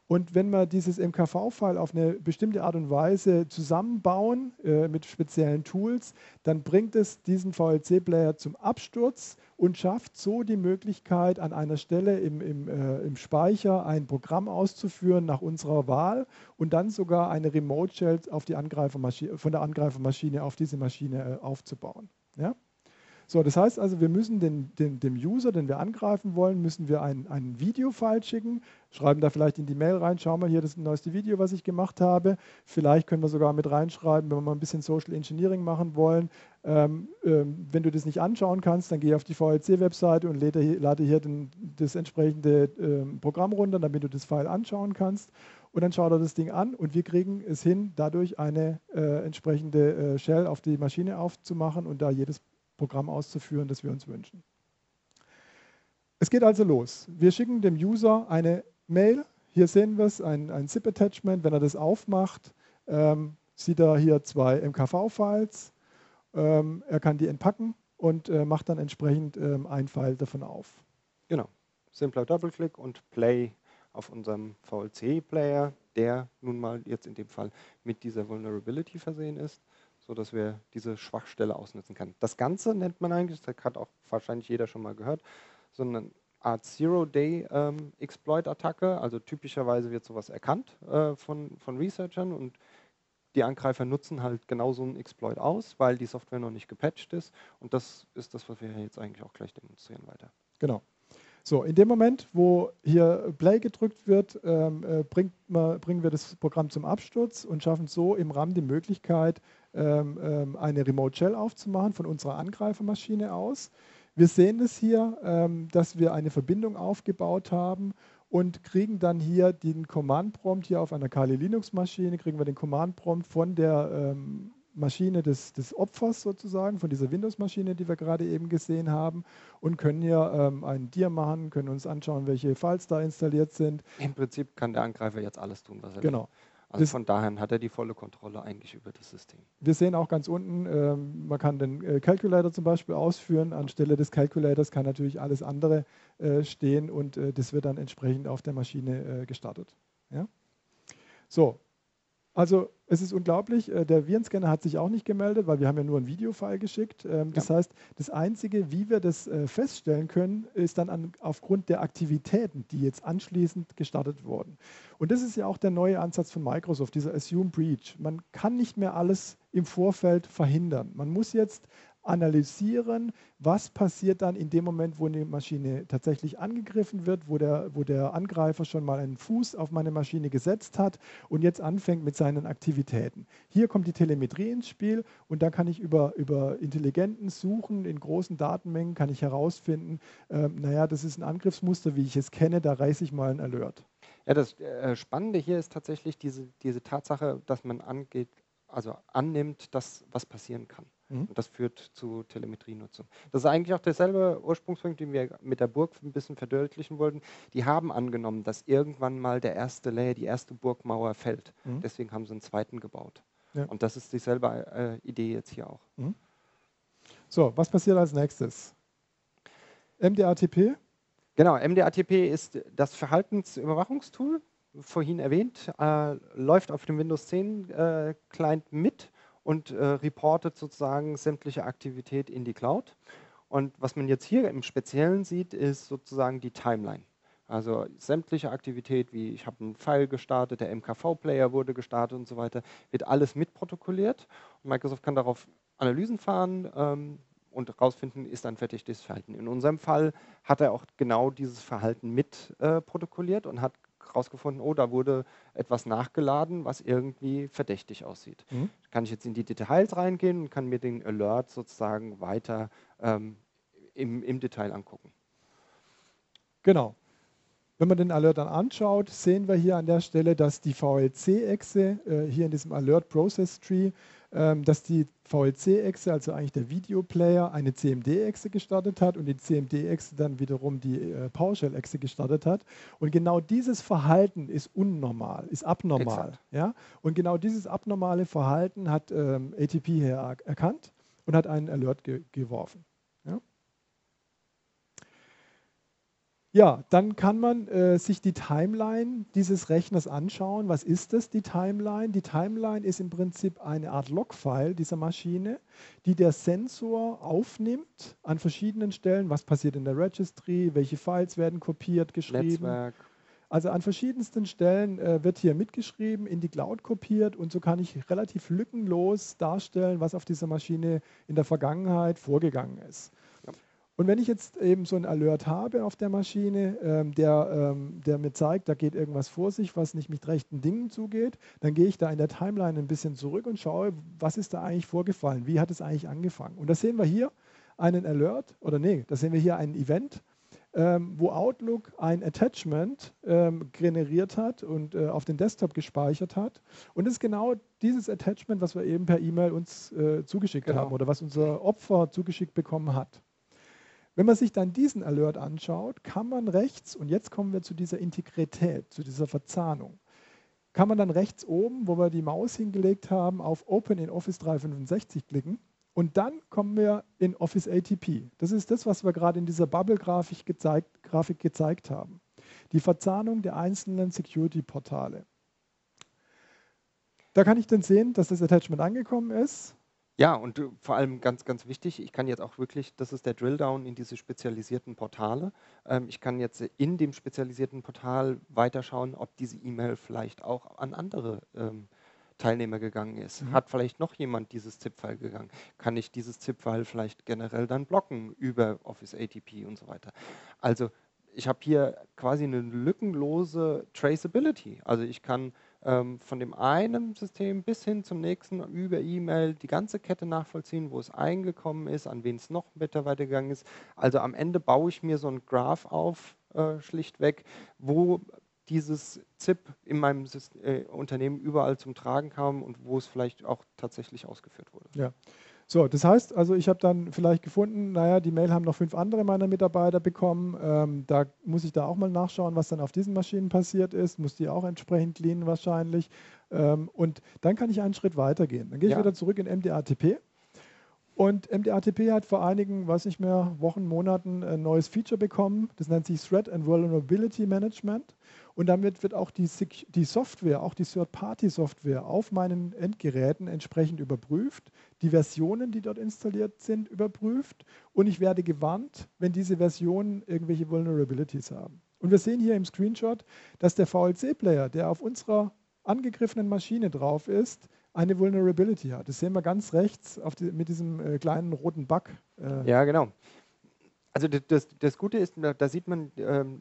und wenn wir dieses MKV-File auf eine bestimmte Art und Weise zusammenbauen äh, mit speziellen Tools, dann bringt es diesen VLC-Player zum Absturz und schafft so die Möglichkeit, an einer Stelle im, im, äh, im Speicher ein Programm auszuführen nach unserer Wahl und dann sogar eine Remote-Shell von der Angreifermaschine auf diese Maschine äh, aufzubauen. Ja? So, das heißt also, wir müssen den, den, dem User, den wir angreifen wollen, müssen wir ein, ein Video-File schicken, schreiben da vielleicht in die Mail rein, schau mal hier, das neueste Video, was ich gemacht habe. Vielleicht können wir sogar mit reinschreiben, wenn wir mal ein bisschen Social Engineering machen wollen. Ähm, ähm, wenn du das nicht anschauen kannst, dann geh auf die VLC-Webseite und lade lade hier den, das entsprechende ähm, Programm runter, damit du das File anschauen kannst. und dann schaut er das Ding an und wir kriegen es hin, dadurch eine äh, entsprechende äh, Shell auf die Maschine aufzumachen und da jedes Programm auszuführen, das wir uns wünschen. Es geht also los. Wir schicken dem User eine Mail. Hier sehen wir es, ein, ein ZIP-Attachment. Wenn er das aufmacht, ähm, sieht er hier zwei MKV-Files. Ähm, er kann die entpacken und äh, macht dann entsprechend ähm, ein File davon auf. Genau. Simpler Doppelklick und Play auf unserem VLC-Player, der nun mal jetzt in dem Fall mit dieser Vulnerability versehen ist, sodass wir diese Schwachstelle ausnutzen können. Das Ganze nennt man eigentlich, das hat auch wahrscheinlich jeder schon mal gehört, so eine Art Zero-Day-Exploit-Attacke. Ähm, also typischerweise wird sowas erkannt äh, von, von Researchern und die Angreifer nutzen halt genau so einen Exploit aus, weil die Software noch nicht gepatcht ist. Und das ist das, was wir jetzt eigentlich auch gleich demonstrieren weiter. Genau. So, in dem Moment, wo hier Play gedrückt wird, ähm, äh, man, bringen wir das Programm zum Absturz und schaffen so im RAM die Möglichkeit, ähm, ähm, eine Remote Shell aufzumachen von unserer Angreifermaschine aus. Wir sehen es hier, ähm, dass wir eine Verbindung aufgebaut haben und kriegen dann hier den Command Prompt hier auf einer Kali Linux Maschine, kriegen wir den Command Prompt von der ähm, Maschine des, des Opfers sozusagen, von dieser Windows-Maschine, die wir gerade eben gesehen haben und können hier ähm, einen Dir machen, können uns anschauen, welche Files da installiert sind. Im Prinzip kann der Angreifer jetzt alles tun, was er genau. will. Also das von daher hat er die volle Kontrolle eigentlich über das System. Wir sehen auch ganz unten, ähm, man kann den äh, Calculator zum Beispiel ausführen. Anstelle des Calculators kann natürlich alles andere äh, stehen und äh, das wird dann entsprechend auf der Maschine äh, gestartet. Ja? So, also es ist unglaublich, äh, der Virenscanner hat sich auch nicht gemeldet, weil wir haben ja nur ein Videofile geschickt. Ähm, das ja. heißt, das Einzige, wie wir das äh, feststellen können, ist dann an, aufgrund der Aktivitäten, die jetzt anschließend gestartet wurden. Und das ist ja auch der neue Ansatz von Microsoft, dieser Assume Breach. Man kann nicht mehr alles im Vorfeld verhindern. Man muss jetzt analysieren, was passiert dann in dem Moment, wo eine Maschine tatsächlich angegriffen wird, wo der, wo der Angreifer schon mal einen Fuß auf meine Maschine gesetzt hat und jetzt anfängt mit seinen Aktivitäten. Hier kommt die Telemetrie ins Spiel und da kann ich über, über intelligenten Suchen in großen Datenmengen kann ich herausfinden, äh, naja, das ist ein Angriffsmuster, wie ich es kenne, da reiße ich mal einen Alert. Ja, das äh, Spannende hier ist tatsächlich diese, diese Tatsache, dass man angeht, also annimmt, dass was passieren kann. Mhm. Und das führt zu Telemetrienutzung. Das ist eigentlich auch derselbe Ursprungspunkt, den wir mit der Burg ein bisschen verdeutlichen wollten. Die haben angenommen, dass irgendwann mal der erste Layer, die erste Burgmauer fällt. Mhm. Deswegen haben sie einen zweiten gebaut. Ja. Und das ist dieselbe äh, Idee jetzt hier auch. Mhm. So, was passiert als nächstes? MDATP? Genau, MDATP ist das Verhaltensüberwachungstool, vorhin erwähnt, äh, läuft auf dem Windows 10 äh, Client mit und äh, reportet sozusagen sämtliche Aktivität in die Cloud. Und was man jetzt hier im Speziellen sieht, ist sozusagen die Timeline. Also sämtliche Aktivität, wie ich habe einen File gestartet, der MKV-Player wurde gestartet und so weiter, wird alles mitprotokolliert. Und Microsoft kann darauf Analysen fahren ähm, und herausfinden, ist ein fertiges Verhalten. In unserem Fall hat er auch genau dieses Verhalten mitprotokolliert äh, und hat rausgefunden, oh, da wurde etwas nachgeladen, was irgendwie verdächtig aussieht. Mhm. Kann ich jetzt in die Details reingehen und kann mir den Alert sozusagen weiter ähm, im, im Detail angucken. Genau. Wenn man den Alert dann anschaut, sehen wir hier an der Stelle, dass die VLC-Echse äh, hier in diesem Alert Process Tree ähm, dass die VLC-Echse, also eigentlich der Videoplayer, eine CMD-Echse gestartet hat und die CMD-Echse dann wiederum die äh, PowerShell-Echse gestartet hat. Und genau dieses Verhalten ist unnormal, ist abnormal. Ja? Und genau dieses abnormale Verhalten hat ähm, ATP hier erkannt und hat einen Alert ge geworfen. Ja, dann kann man äh, sich die Timeline dieses Rechners anschauen. Was ist das, die Timeline? Die Timeline ist im Prinzip eine Art Logfile dieser Maschine, die der Sensor aufnimmt an verschiedenen Stellen. Was passiert in der Registry? Welche Files werden kopiert, geschrieben? Netzwerk. Also an verschiedensten Stellen äh, wird hier mitgeschrieben, in die Cloud kopiert und so kann ich relativ lückenlos darstellen, was auf dieser Maschine in der Vergangenheit vorgegangen ist. Und wenn ich jetzt eben so einen Alert habe auf der Maschine, ähm, der, ähm, der mir zeigt, da geht irgendwas vor sich, was nicht mit rechten Dingen zugeht, dann gehe ich da in der Timeline ein bisschen zurück und schaue, was ist da eigentlich vorgefallen, wie hat es eigentlich angefangen. Und da sehen wir hier einen Alert, oder nee, da sehen wir hier ein Event, ähm, wo Outlook ein Attachment ähm, generiert hat und äh, auf den Desktop gespeichert hat. Und das ist genau dieses Attachment, was wir eben per E-Mail uns äh, zugeschickt genau. haben oder was unser Opfer zugeschickt bekommen hat. Wenn man sich dann diesen Alert anschaut, kann man rechts, und jetzt kommen wir zu dieser Integrität, zu dieser Verzahnung, kann man dann rechts oben, wo wir die Maus hingelegt haben, auf Open in Office 365 klicken und dann kommen wir in Office ATP. Das ist das, was wir gerade in dieser Bubble-Grafik gezeigt, Grafik gezeigt haben. Die Verzahnung der einzelnen Security-Portale. Da kann ich dann sehen, dass das Attachment angekommen ist. Ja, und äh, vor allem ganz, ganz wichtig, ich kann jetzt auch wirklich, das ist der Drilldown in diese spezialisierten Portale. Ähm, ich kann jetzt in dem spezialisierten Portal weiterschauen, ob diese E-Mail vielleicht auch an andere ähm, Teilnehmer gegangen ist. Mhm. Hat vielleicht noch jemand dieses ZIP-File gegangen? Kann ich dieses ZIP-File vielleicht generell dann blocken über Office ATP und so weiter? Also ich habe hier quasi eine lückenlose Traceability. Also ich kann von dem einen System bis hin zum nächsten über E-Mail die ganze Kette nachvollziehen, wo es eingekommen ist, an wen es noch bitte weitergegangen ist. Also am Ende baue ich mir so ein Graph auf, äh, schlichtweg, wo dieses ZIP in meinem System, äh, Unternehmen überall zum Tragen kam und wo es vielleicht auch tatsächlich ausgeführt wurde. Ja. So, das heißt, also ich habe dann vielleicht gefunden, naja, die Mail haben noch fünf andere meiner Mitarbeiter bekommen. Ähm, da muss ich da auch mal nachschauen, was dann auf diesen Maschinen passiert ist. Muss die auch entsprechend cleanen wahrscheinlich. Ähm, und dann kann ich einen Schritt weiter gehen. Dann gehe ich ja. wieder zurück in MDATP und MDATP hat vor einigen, weiß nicht mehr, Wochen, Monaten ein neues Feature bekommen. Das nennt sich Threat and Vulnerability Management. Und damit wird auch die, die Software, auch die Third-Party-Software auf meinen Endgeräten entsprechend überprüft, die Versionen, die dort installiert sind, überprüft und ich werde gewarnt, wenn diese Versionen irgendwelche Vulnerabilities haben. Und wir sehen hier im Screenshot, dass der VLC-Player, der auf unserer angegriffenen Maschine drauf ist, eine Vulnerability hat. Das sehen wir ganz rechts die, mit diesem äh, kleinen roten Bug. Äh. Ja, genau. Also das, das Gute ist, da sieht man, ähm,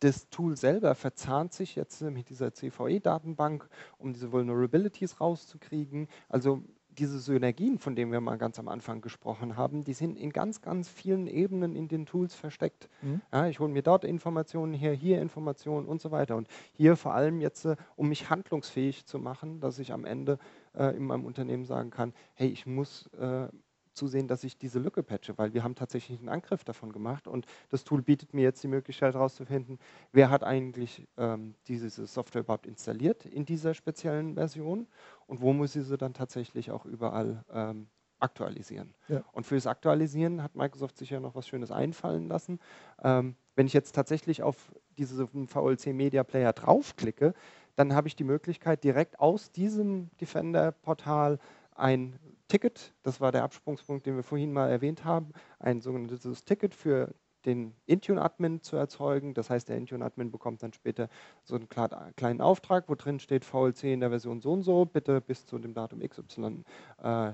das Tool selber verzahnt sich jetzt mit dieser CVE-Datenbank, um diese Vulnerabilities rauszukriegen. Also diese Synergien, von denen wir mal ganz am Anfang gesprochen haben, die sind in ganz, ganz vielen Ebenen in den Tools versteckt. Mhm. Ja, ich hole mir dort Informationen her, hier Informationen und so weiter. Und hier vor allem jetzt, äh, um mich handlungsfähig zu machen, dass ich am Ende äh, in meinem Unternehmen sagen kann, hey, ich muss äh, zusehen, dass ich diese Lücke patche, weil wir haben tatsächlich einen Angriff davon gemacht und das Tool bietet mir jetzt die Möglichkeit herauszufinden, wer hat eigentlich ähm, diese Software überhaupt installiert in dieser speziellen Version und wo muss ich sie dann tatsächlich auch überall ähm, aktualisieren. Ja. Und fürs Aktualisieren hat Microsoft sich ja noch was Schönes einfallen lassen. Ähm, wenn ich jetzt tatsächlich auf diesen VLC Media Player draufklicke, dann habe ich die Möglichkeit, direkt aus diesem Defender-Portal ein Ticket, das war der Absprungspunkt, den wir vorhin mal erwähnt haben, ein sogenanntes Ticket für den Intune-Admin zu erzeugen. Das heißt, der Intune-Admin bekommt dann später so einen kleinen Auftrag, wo drin steht VLC in der Version so und so, bitte bis zu dem Datum XY äh,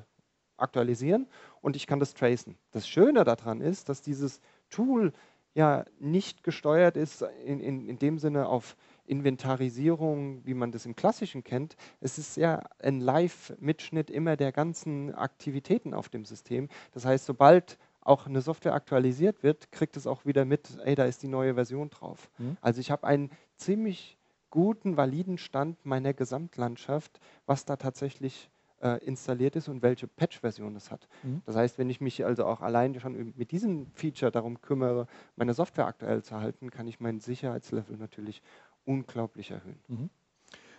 aktualisieren und ich kann das tracen. Das Schöne daran ist, dass dieses Tool ja nicht gesteuert ist in, in, in dem Sinne auf Inventarisierung, wie man das im Klassischen kennt. Es ist ja ein Live-Mitschnitt immer der ganzen Aktivitäten auf dem System. Das heißt, sobald auch eine Software aktualisiert wird, kriegt es auch wieder mit, ey, da ist die neue Version drauf. Mhm. Also ich habe einen ziemlich guten, validen Stand meiner Gesamtlandschaft, was da tatsächlich äh, installiert ist und welche Patch-Version es hat. Mhm. Das heißt, wenn ich mich also auch allein schon mit diesem Feature darum kümmere, meine Software aktuell zu halten, kann ich mein Sicherheitslevel natürlich unglaublich erhöhen. Mhm.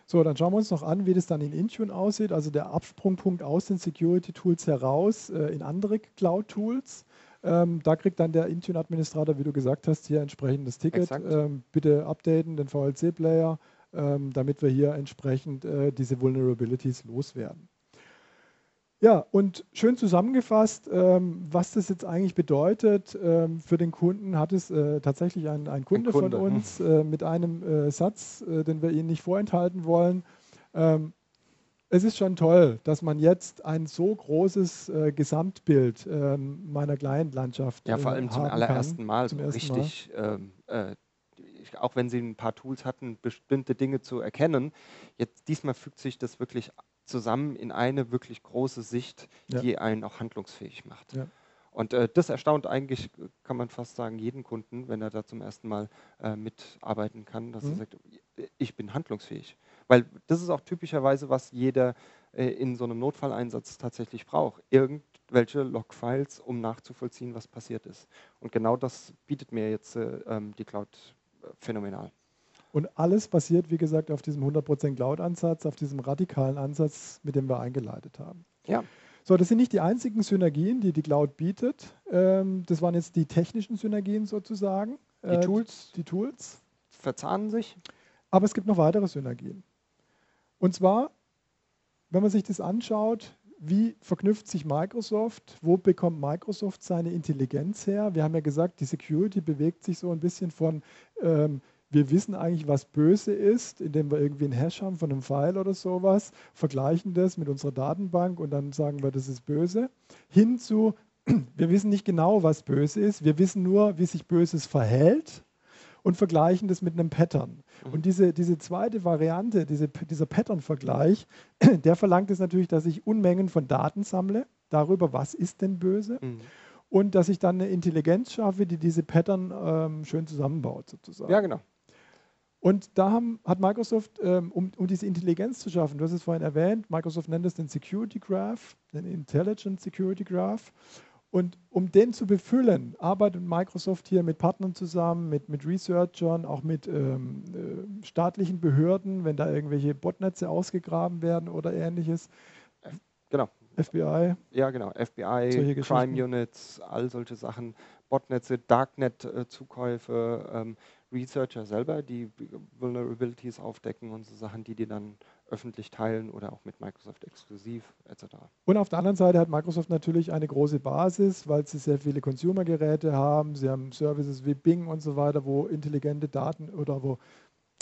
So, dann schauen wir uns noch an, wie das dann in Intune aussieht, also der Absprungpunkt aus den Security-Tools heraus äh, in andere Cloud-Tools. Ähm, da kriegt dann der Intune-Administrator, wie du gesagt hast, hier entsprechend das Ticket. Ähm, bitte updaten den VLC-Player, ähm, damit wir hier entsprechend äh, diese Vulnerabilities loswerden. Ja, und schön zusammengefasst, ähm, was das jetzt eigentlich bedeutet ähm, für den Kunden, hat es äh, tatsächlich ein, ein, Kunde ein, Kunde von uns äh, mit einem äh, Satz, äh, den wir Ihnen nicht vorenthalten wollen. Ähm, es ist schon toll, dass man jetzt ein so großes äh, Gesamtbild ähm, meiner Client-Landschaft Ja, vor allem zum allerersten kann, Mal so richtig, Mal. Ähm, äh, auch wenn Sie ein paar Tools hatten, bestimmte Dinge zu erkennen. Jetzt diesmal fügt sich das wirklich zusammen in eine wirklich große Sicht, ja. die einen auch handlungsfähig macht. Ja. Und äh, das erstaunt eigentlich, kann man fast sagen, jeden Kunden, wenn er da zum ersten Mal äh, mitarbeiten kann, dass mhm. er sagt, ich bin handlungsfähig. Weil das ist auch typischerweise, was jeder äh, in so einem Notfalleinsatz tatsächlich braucht. Irgendwelche Logfiles, um nachzuvollziehen, was passiert ist. Und genau das bietet mir jetzt äh, ähm, die Cloud äh, phänomenal. Und alles basiert, wie gesagt, auf diesem 100% Cloud-Ansatz, auf diesem radikalen Ansatz, mit dem wir eingeleitet haben. Ja. So, das sind nicht die einzigen Synergien, die die Cloud bietet. Ähm, das waren jetzt die technischen Synergien sozusagen. Die äh, Tools. Die Tools. Verzahnen sich. Aber es gibt noch weitere Synergien. Und zwar, wenn man sich das anschaut, wie verknüpft sich Microsoft? Wo bekommt Microsoft seine Intelligenz her? Wir haben ja gesagt, die Security bewegt sich so ein bisschen von ähm, wir wissen eigentlich, was böse ist, indem wir irgendwie einen Hash haben von einem File oder sowas, vergleichen das mit unserer Datenbank und dann sagen wir, das ist böse, hin zu, wir wissen nicht genau, was böse ist, wir wissen nur, wie sich Böses verhält und vergleichen das mit einem Pattern. Mhm. Und diese, diese zweite Variante, diese, dieser Pattern-Vergleich, der verlangt es natürlich, dass ich Unmengen von Daten sammle, darüber, was ist denn böse. Mhm und dass ich dann eine Intelligenz schaffe, die diese Pattern ähm, schön zusammenbaut, sozusagen. Ja, genau. Und da haben, hat Microsoft, ähm, um, um, diese Intelligenz zu schaffen, du hast es vorhin erwähnt, Microsoft nennt es den Security Graph, den Intelligent Security Graph. Und um den zu befüllen, arbeitet Microsoft hier mit Partnern zusammen, mit, mit Researchern, auch mit ähm, äh, staatlichen Behörden, wenn da irgendwelche Botnetze ausgegraben werden oder ähnliches. Genau. FBI. Ja, genau. FBI, Crime Units, all solche Sachen, Botnetze, Darknet-Zukäufe, ähm, Researcher selber, die Vulnerabilities aufdecken und so Sachen, die die dann öffentlich teilen oder auch mit Microsoft exklusiv etc. Und auf der anderen Seite hat Microsoft natürlich eine große Basis, weil sie sehr viele Consumer-Geräte haben. Sie haben Services wie Bing und so weiter, wo intelligente Daten oder wo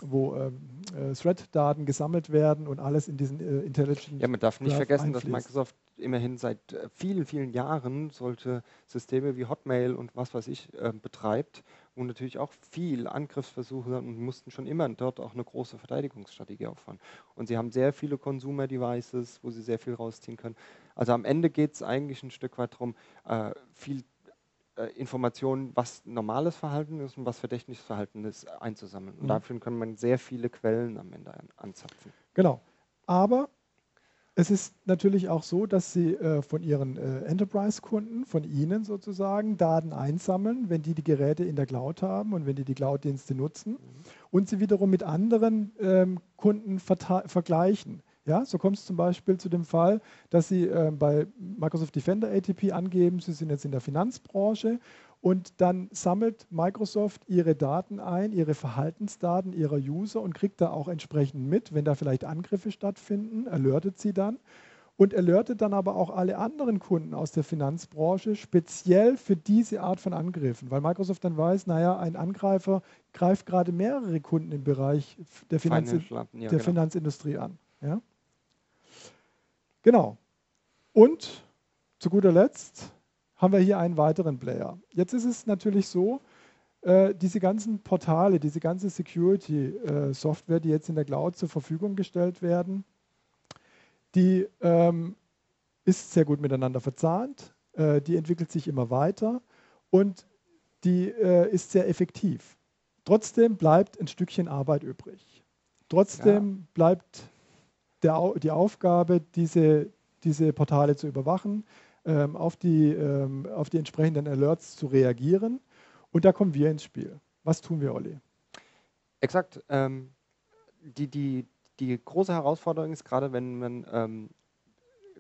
wo ähm, äh, Thread-Daten gesammelt werden und alles in diesen äh, Intelligent. Ja, man darf nicht vergessen, einfließt. dass Microsoft immerhin seit äh, vielen, vielen Jahren solche Systeme wie Hotmail und was weiß ich äh, betreibt und natürlich auch viel Angriffsversuche und mussten schon immer dort auch eine große Verteidigungsstrategie auffahren. Und sie haben sehr viele Consumer-Devices, wo sie sehr viel rausziehen können. Also am Ende geht es eigentlich ein Stück weit darum, äh, viel äh, Informationen, was normales Verhalten ist und was verdächtiges Verhalten ist, einzusammeln. Und mhm. dafür kann man sehr viele Quellen am Ende an, anzapfen. Genau. Aber es ist natürlich auch so, dass Sie äh, von Ihren äh, Enterprise-Kunden, von Ihnen sozusagen, Daten einsammeln, wenn die die Geräte in der Cloud haben und wenn die die Cloud-Dienste nutzen mhm. und sie wiederum mit anderen ähm, Kunden vergleichen. Ja, so kommt es zum Beispiel zu dem Fall, dass Sie äh, bei Microsoft Defender ATP angeben, Sie sind jetzt in der Finanzbranche und dann sammelt Microsoft Ihre Daten ein, Ihre Verhaltensdaten Ihrer User und kriegt da auch entsprechend mit, wenn da vielleicht Angriffe stattfinden, alertet sie dann und alertet dann aber auch alle anderen Kunden aus der Finanzbranche speziell für diese Art von Angriffen, weil Microsoft dann weiß, naja, ein Angreifer greift gerade mehrere Kunden im Bereich der, Finanz ja, der genau. Finanzindustrie an. Ja? Genau. Und zu guter Letzt haben wir hier einen weiteren Player. Jetzt ist es natürlich so, äh, diese ganzen Portale, diese ganze Security-Software, äh, die jetzt in der Cloud zur Verfügung gestellt werden, die ähm, ist sehr gut miteinander verzahnt, äh, die entwickelt sich immer weiter und die äh, ist sehr effektiv. Trotzdem bleibt ein Stückchen Arbeit übrig. Trotzdem ja. bleibt der, die Aufgabe, diese, diese Portale zu überwachen, auf, die, ähm, auf die entsprechenden Alerts zu reagieren. Und da kommen wir ins Spiel. Was tun wir, Olli? Exakt. Ähm, die, die, die große Herausforderung ist gerade, wenn man ähm,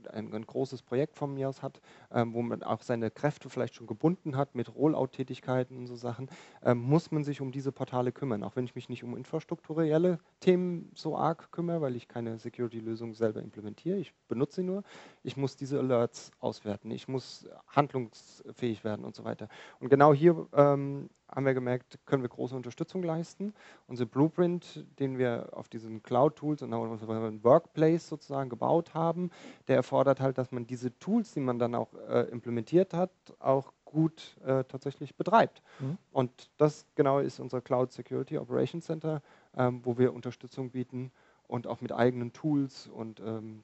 ein, ein, großes Projekt von mir aus hat, ähm, wo man auch seine Kräfte vielleicht schon gebunden hat mit Rollout-Tätigkeiten und so Sachen, ähm, muss man sich um diese Portale kümmern. Auch wenn ich mich nicht um infrastrukturelle Themen so arg kümmere, weil ich keine Security-Lösung selber implementiere. Ich benutze sie nur. Ich muss diese Alerts auswerten. Ich muss handlungsfähig werden und so weiter. Und genau hier ähm, haben wir gemerkt, können wir große Unterstützung leisten. Unser Blueprint, den wir auf diesen Cloud-Tools und auch unseren Workplace sozusagen gebaut haben, der erfordert halt, dass man diese Tools, die man dann auch äh, implementiert hat, auch gut äh, tatsächlich betreibt. Mhm. Und das genau ist unser Cloud Security Operations Center, ähm, wo wir Unterstützung bieten und auch mit eigenen Tools und ähm,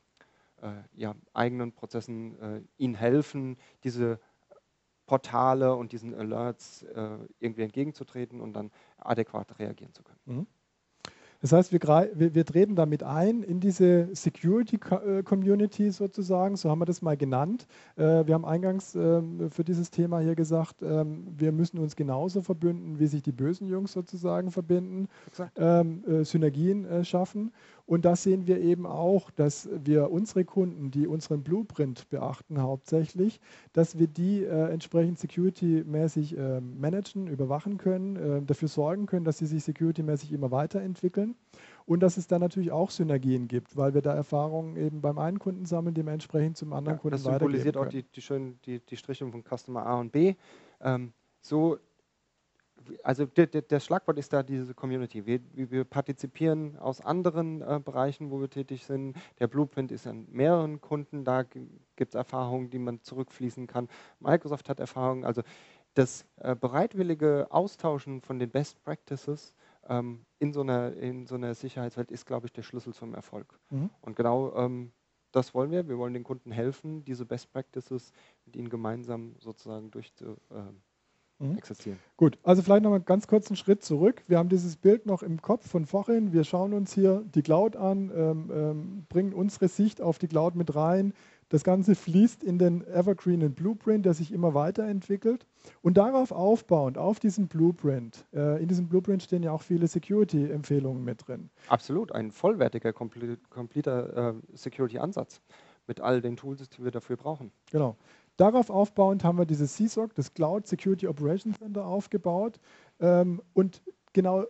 äh, ja, eigenen Prozessen äh, ihnen helfen, diese Portale und diesen Alerts äh, irgendwie entgegenzutreten und dann adäquat reagieren zu können. Mhm. Das heißt, wir, wir, wir, treten damit ein in diese Security-Community äh, sozusagen, so haben wir das mal genannt. Äh, wir haben eingangs ähm, für dieses Thema hier gesagt, ähm, wir müssen uns genauso verbünden, wie sich die bösen Jungs sozusagen verbinden, ähm, äh, Synergien schaffen. Und das sehen wir eben auch, dass wir unsere Kunden, die unseren Blueprint beachten hauptsächlich, dass wir die äh, entsprechend security-mäßig äh, managen, überwachen können, äh, dafür sorgen können, dass sie sich security-mäßig immer weiterentwickeln und dass es dann natürlich auch Synergien gibt, weil wir da Erfahrungen eben beim einen Kunden sammeln, dementsprechend zum anderen ja, Kunden Das symbolisiert auch die, die, schön, die, die Strichung von Customer A und B. Ähm, so also der, der, der, Schlagwort ist da diese Community. Wir, wir partizipieren aus anderen äh, Bereichen, wo wir tätig sind. Der Blueprint ist an mehreren Kunden, da gibt es Erfahrungen, die man zurückfließen kann. Microsoft hat Erfahrungen. Also das äh, bereitwillige Austauschen von den Best Practices ähm, in, so einer, in so einer Sicherheitswelt ist, glaube ich, der Schlüssel zum Erfolg. Mhm. Und genau ähm, das wollen wir. Wir wollen den Kunden helfen, diese Best Practices mit ihnen gemeinsam sozusagen durchzuführen. Äh, mhm. existieren. Gut, also vielleicht noch mal ganz kurz einen Schritt zurück. Wir haben dieses Bild noch im Kopf von vorhin. Wir schauen uns hier die Cloud an, ähm, ähm, bringen unsere Sicht auf die Cloud mit rein. Das Ganze fließt in den Evergreen Blueprint, der sich immer weiterentwickelt. Und darauf aufbauend, auf diesem Blueprint, äh, in diesem Blueprint stehen ja auch viele Security-Empfehlungen mit drin. Absolut, ein vollwertiger, kompletter äh, Security-Ansatz mit all den Tools, die wir dafür brauchen. Genau. Darauf aufbauend haben wir dieses CSOC, das Cloud Security Operations Center, aufgebaut. Ähm, und genau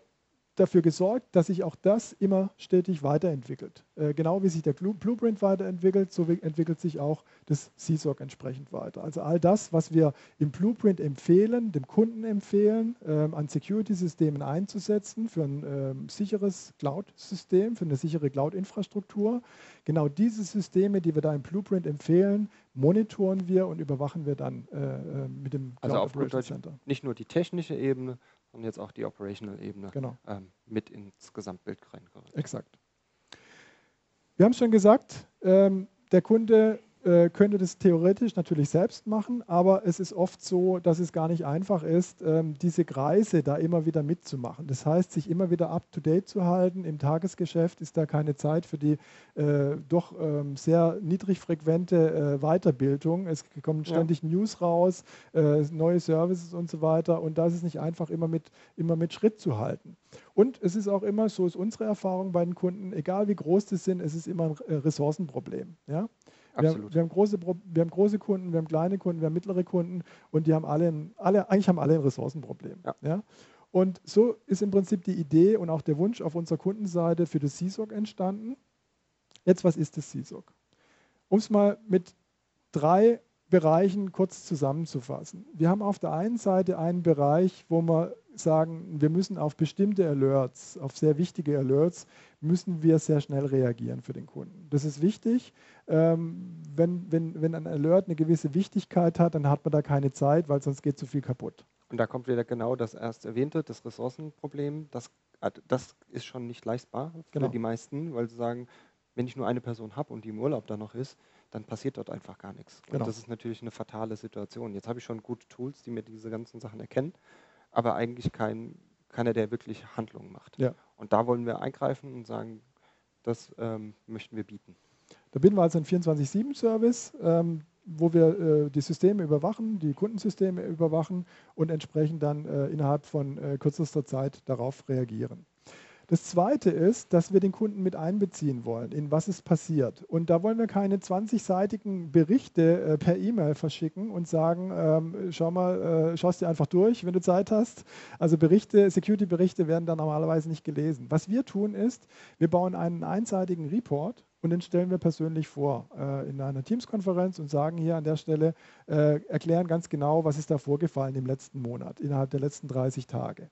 dafür gesorgt, dass sich auch das immer stetig weiterentwickelt. Äh, genau wie sich der Blueprint weiterentwickelt, so entwickelt sich auch das CSOC entsprechend weiter. Also all das, was wir im Blueprint empfehlen, dem Kunden empfehlen, ähm, an Security-Systemen einzusetzen für ein ähm, sicheres Cloud-System, für eine sichere Cloud-Infrastruktur, genau diese Systeme, die wir da im Blueprint empfehlen, monitoren wir und überwachen wir dann äh, äh mit dem Cloud also Operations Center. Nicht nur die technische Ebene, und jetzt auch die Operational-Ebene genau. ähm, mit ins Gesamtbild reingerückt. Exakt. Wir haben es schon gesagt, ähm, der Kunde äh, könnte das theoretisch natürlich selbst machen, aber es ist oft so, dass es gar nicht einfach ist, ähm, diese Kreise da immer wieder mitzumachen. Das heißt, sich immer wieder up-to-date zu halten. Im Tagesgeschäft ist da keine Zeit für die äh, doch ähm, sehr niedrig frequente äh, Weiterbildung. Es kommen ständig ja. News raus, äh, neue Services und so weiter und da ist es nicht einfach, immer mit, immer mit Schritt zu halten. Und es ist auch immer, so ist unsere Erfahrung bei den Kunden, egal wie groß die sind, es ist immer ein äh, Ressourcenproblem. Ja? Wir haben, wir, haben große, wir haben große Kunden, wir haben kleine Kunden, wir haben mittlere Kunden und die haben alle, ein, alle eigentlich haben alle ein Ressourcenproblem. Ja. ja. Und so ist im Prinzip die Idee und auch der Wunsch auf unserer Kundenseite für das CSOC entstanden. Jetzt, was ist das CSOC? Um es mal mit drei Bereichen kurz zusammenzufassen. Wir haben auf der einen Seite einen Bereich, wo wir sagen, wir müssen auf bestimmte Alerts, auf sehr wichtige Alerts, müssen wir sehr schnell reagieren für den Kunden. Das ist wichtig. Ähm, wenn, wenn, wenn ein Alert eine gewisse Wichtigkeit hat, dann hat man da keine Zeit, weil sonst geht zu viel kaputt. Und da kommt wieder genau das erst erwähnte, das Ressourcenproblem. Das, äh, das ist schon nicht leistbar für genau. die meisten, weil sie sagen, wenn ich nur eine Person habe und die im Urlaub da noch ist, dann passiert dort einfach gar nichts. Genau. Und das ist natürlich eine fatale Situation. Jetzt habe ich schon gute Tools, die mir diese ganzen Sachen erkennen, aber eigentlich kein, keiner, der wirklich Handlungen macht. Ja. Und da wollen wir eingreifen und sagen, das ähm, möchten wir bieten. Da bieten wir also einen 24-7-Service, ähm, wo wir äh, die Systeme überwachen, die Kundensysteme überwachen und entsprechend dann äh, innerhalb von äh, kürzester Zeit darauf reagieren. Das Zweite ist, dass wir den Kunden mit einbeziehen wollen, in was ist passiert. Und da wollen wir keine 20-seitigen Berichte äh, per E-Mail verschicken und sagen, ähm, schau mal, äh, schau es dir einfach durch, wenn du Zeit hast. Also Berichte, Security-Berichte werden da normalerweise nicht gelesen. Was wir tun ist, wir bauen einen einseitigen Report und den stellen wir persönlich vor äh, in einer Teams-Konferenz und sagen hier an der Stelle, äh, erklären ganz genau, was ist da vorgefallen im letzten Monat, innerhalb der letzten 30 Tage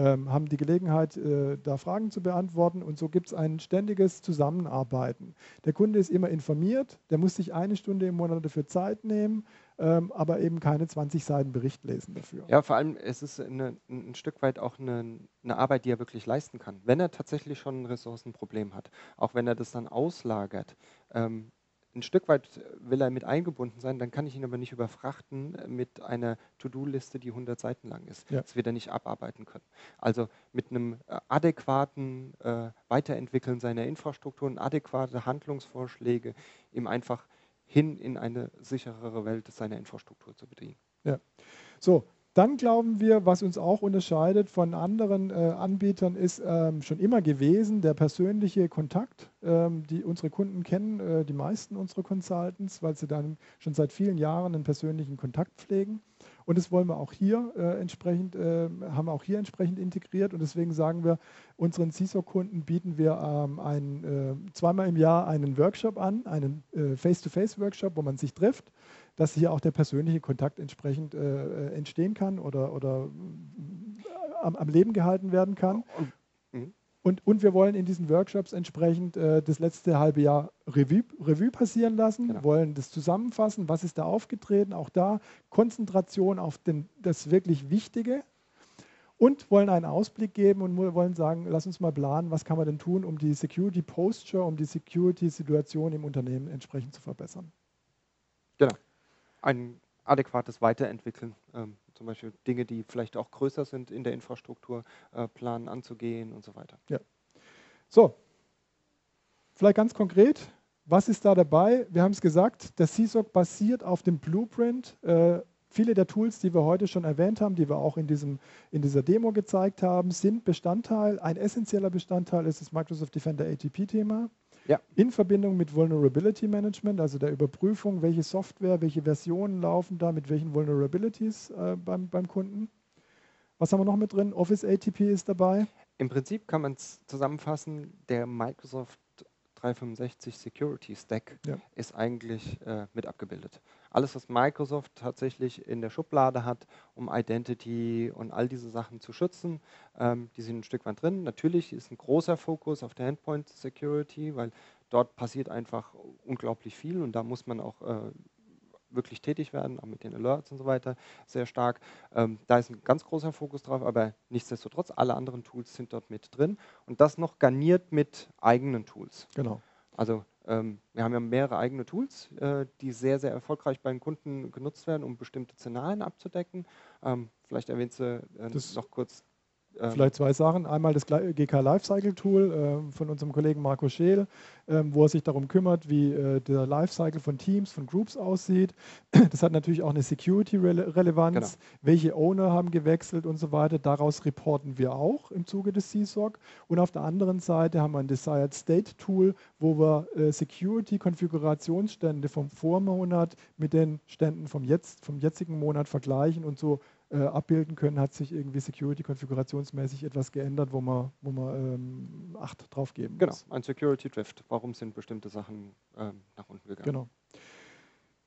haben die Gelegenheit, äh, da Fragen zu beantworten und so gibt es ein ständiges Zusammenarbeiten. Der Kunde ist immer informiert, der muss sich eine Stunde im Monat dafür Zeit nehmen, ähm, aber eben keine 20 Seiten Bericht lesen dafür. Ja, vor allem es ist eine, ein Stück weit auch eine, eine, Arbeit, die er wirklich leisten kann. Wenn er tatsächlich schon ein Ressourcenproblem hat, auch wenn er das dann auslagert, ähm, ein Stück weit will er mit eingebunden sein, dann kann ich ihn aber nicht überfrachten mit einer To-Do-Liste, die 100 Seiten lang ist. Ja. Das wird er nicht abarbeiten können. Also mit einem äh, adäquaten äh, Weiterentwickeln seiner Infrastrukturen, adäquate Handlungsvorschläge, ihm einfach hin in eine sicherere Welt seiner Infrastruktur zu bedienen. Ja. So, dann glauben wir, was uns auch unterscheidet von anderen äh, Anbietern, ist ähm, schon immer gewesen der persönliche Kontakt. Ähm, die unsere Kunden kennen, äh, die meisten unserer Consultants, weil sie dann schon seit vielen Jahren einen persönlichen Kontakt pflegen. Und das wollen wir auch hier äh, entsprechend, äh, haben wir auch hier entsprechend integriert. Und deswegen sagen wir, unseren CISO-Kunden bieten wir ähm, ein, äh, zweimal im Jahr einen Workshop an, einen äh, Face-to-Face-Workshop, wo man sich trifft dass hier auch der persönliche Kontakt entsprechend äh, äh, entstehen kann oder, oder äh, am, am, Leben gehalten werden kann. Mhm. Und, und wir wollen in diesen Workshops entsprechend äh, das letzte halbe Jahr Revue, Revue passieren lassen, genau. wollen das zusammenfassen, was ist da aufgetreten, auch da Konzentration auf den, das wirklich Wichtige und wollen einen Ausblick geben und wollen sagen, lass uns mal planen, was kann man denn tun, um die Security Posture, um die Security-Situation im Unternehmen entsprechend zu verbessern. Genau ein adäquates Weiterentwickeln, ähm, zum Beispiel Dinge, die vielleicht auch größer sind in der Infrastruktur, äh, planen anzugehen und so weiter. Ja. So, vielleicht ganz konkret, was ist da dabei? Wir haben es gesagt, der CSOC basiert auf dem Blueprint. Äh, viele der Tools, die wir heute schon erwähnt haben, die wir auch in, diesem, in dieser Demo gezeigt haben, sind Bestandteil, ein essentieller Bestandteil ist das Microsoft Defender ATP-Thema. Ja. In Verbindung mit Vulnerability Management, also der Überprüfung, welche Software, welche Versionen laufen da, mit welchen Vulnerabilities äh, beim, beim Kunden. Was haben wir noch mit drin? Office ATP ist dabei. Im Prinzip kann man es zusammenfassen, der Microsoft 365 Security Stack ja. ist eigentlich äh, mit abgebildet. Alles, was Microsoft tatsächlich in der Schublade hat, um Identity und all diese Sachen zu schützen, ähm, die sind ein Stück weit drin. Natürlich ist ein großer Fokus auf der Endpoint Security, weil dort passiert einfach unglaublich viel und da muss man auch äh, wirklich tätig werden, auch mit den Alerts und so weiter, sehr stark. Ähm, da ist ein ganz großer Fokus drauf, aber nichtsdestotrotz, alle anderen Tools sind dort mit drin und das noch garniert mit eigenen Tools. Genau. Also ähm, wir haben ja mehrere eigene Tools, äh, die sehr, sehr erfolgreich beim Kunden genutzt werden, um bestimmte Szenarien abzudecken. Ähm, vielleicht erwähnst du äh, noch kurz Vielleicht zwei Sachen. Einmal das GK Lifecycle Tool äh, von unserem Kollegen Marco Scheel, äh, wo er sich darum kümmert, wie äh, der Lifecycle von Teams, von Groups aussieht. Das hat natürlich auch eine Security-Relevanz. Genau. Welche Owner haben gewechselt und so weiter. Daraus reporten wir auch im Zuge des CSOC. Und auf der anderen Seite haben wir ein Desired State Tool, wo wir äh, Security-Konfigurationsstände vom Vormonat mit den Ständen vom, jetzt, vom jetzigen Monat vergleichen und so äh, abbilden können, hat sich irgendwie Security-konfigurationsmäßig etwas geändert, wo man, wo man ähm, Acht drauf geben genau, muss. Genau, ein Security-Drift. Warum sind bestimmte Sachen ähm, nach unten gegangen? Genau.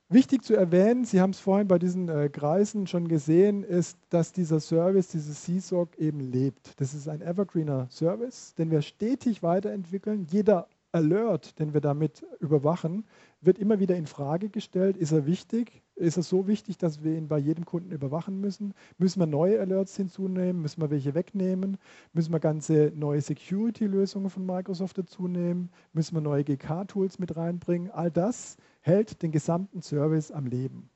Wichtig zu erwähnen, Sie haben es vorhin bei diesen äh, Kreisen schon gesehen, ist, dass dieser Service, dieses CSOC eben lebt. Das ist ein evergreener Service, den wir stetig weiterentwickeln. Jeder Alert, den wir damit überwachen, wird immer wieder in Frage gestellt. Ist er wichtig? Ist er so wichtig, dass wir ihn bei jedem Kunden überwachen müssen? Müssen wir neue Alerts hinzunehmen? Müssen wir welche wegnehmen? Müssen wir ganze neue Security-Lösungen von Microsoft dazunehmen? Müssen wir neue GK-Tools mit reinbringen? All das hält den gesamten Service am Leben.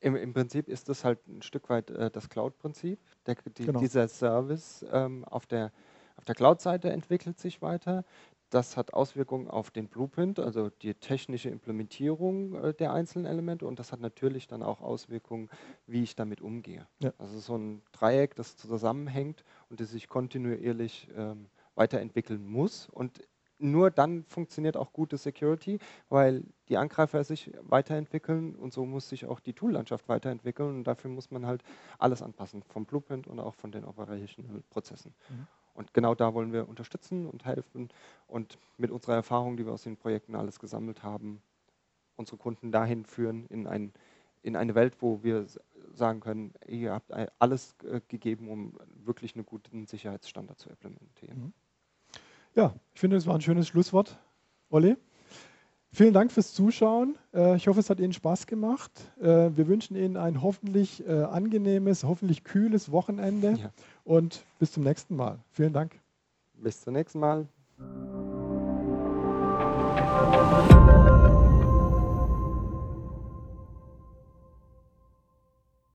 Im, Im, Prinzip ist das halt ein Stück weit äh, das Cloud-Prinzip. Die, genau. Dieser Service ähm, auf der, auf der Cloud-Seite entwickelt sich weiter. Das hat Auswirkungen auf den Blueprint, also die technische Implementierung äh, der einzelnen Elemente und das hat natürlich dann auch Auswirkungen, wie ich damit umgehe. Ja. Also so ein Dreieck, das zusammenhängt und das sich kontinuierlich ähm, weiterentwickeln muss und nur dann funktioniert auch gute Security, weil die Angreifer sich weiterentwickeln und so muss sich auch die Toollandschaft weiterentwickeln und dafür muss man halt alles anpassen, vom Blueprint und auch von den operativen Prozessen. Mhm. Und genau da wollen wir unterstützen und helfen und mit unserer Erfahrung, die wir aus den Projekten alles gesammelt haben, unsere Kunden dahin führen in, ein, in eine Welt, wo wir sagen können, ihr habt alles gegeben, um wirklich einen guten Sicherheitsstandard zu implementieren. Mhm. Ja, ich finde, das war ein schönes Schlusswort. Olli? Vielen Dank fürs Zuschauen. Äh, ich hoffe, es hat Ihnen Spaß gemacht. Äh, wir wünschen Ihnen ein hoffentlich äh, angenehmes, hoffentlich kühles Wochenende ja. und bis zum nächsten Mal. Vielen Dank. Bis zum nächsten Mal.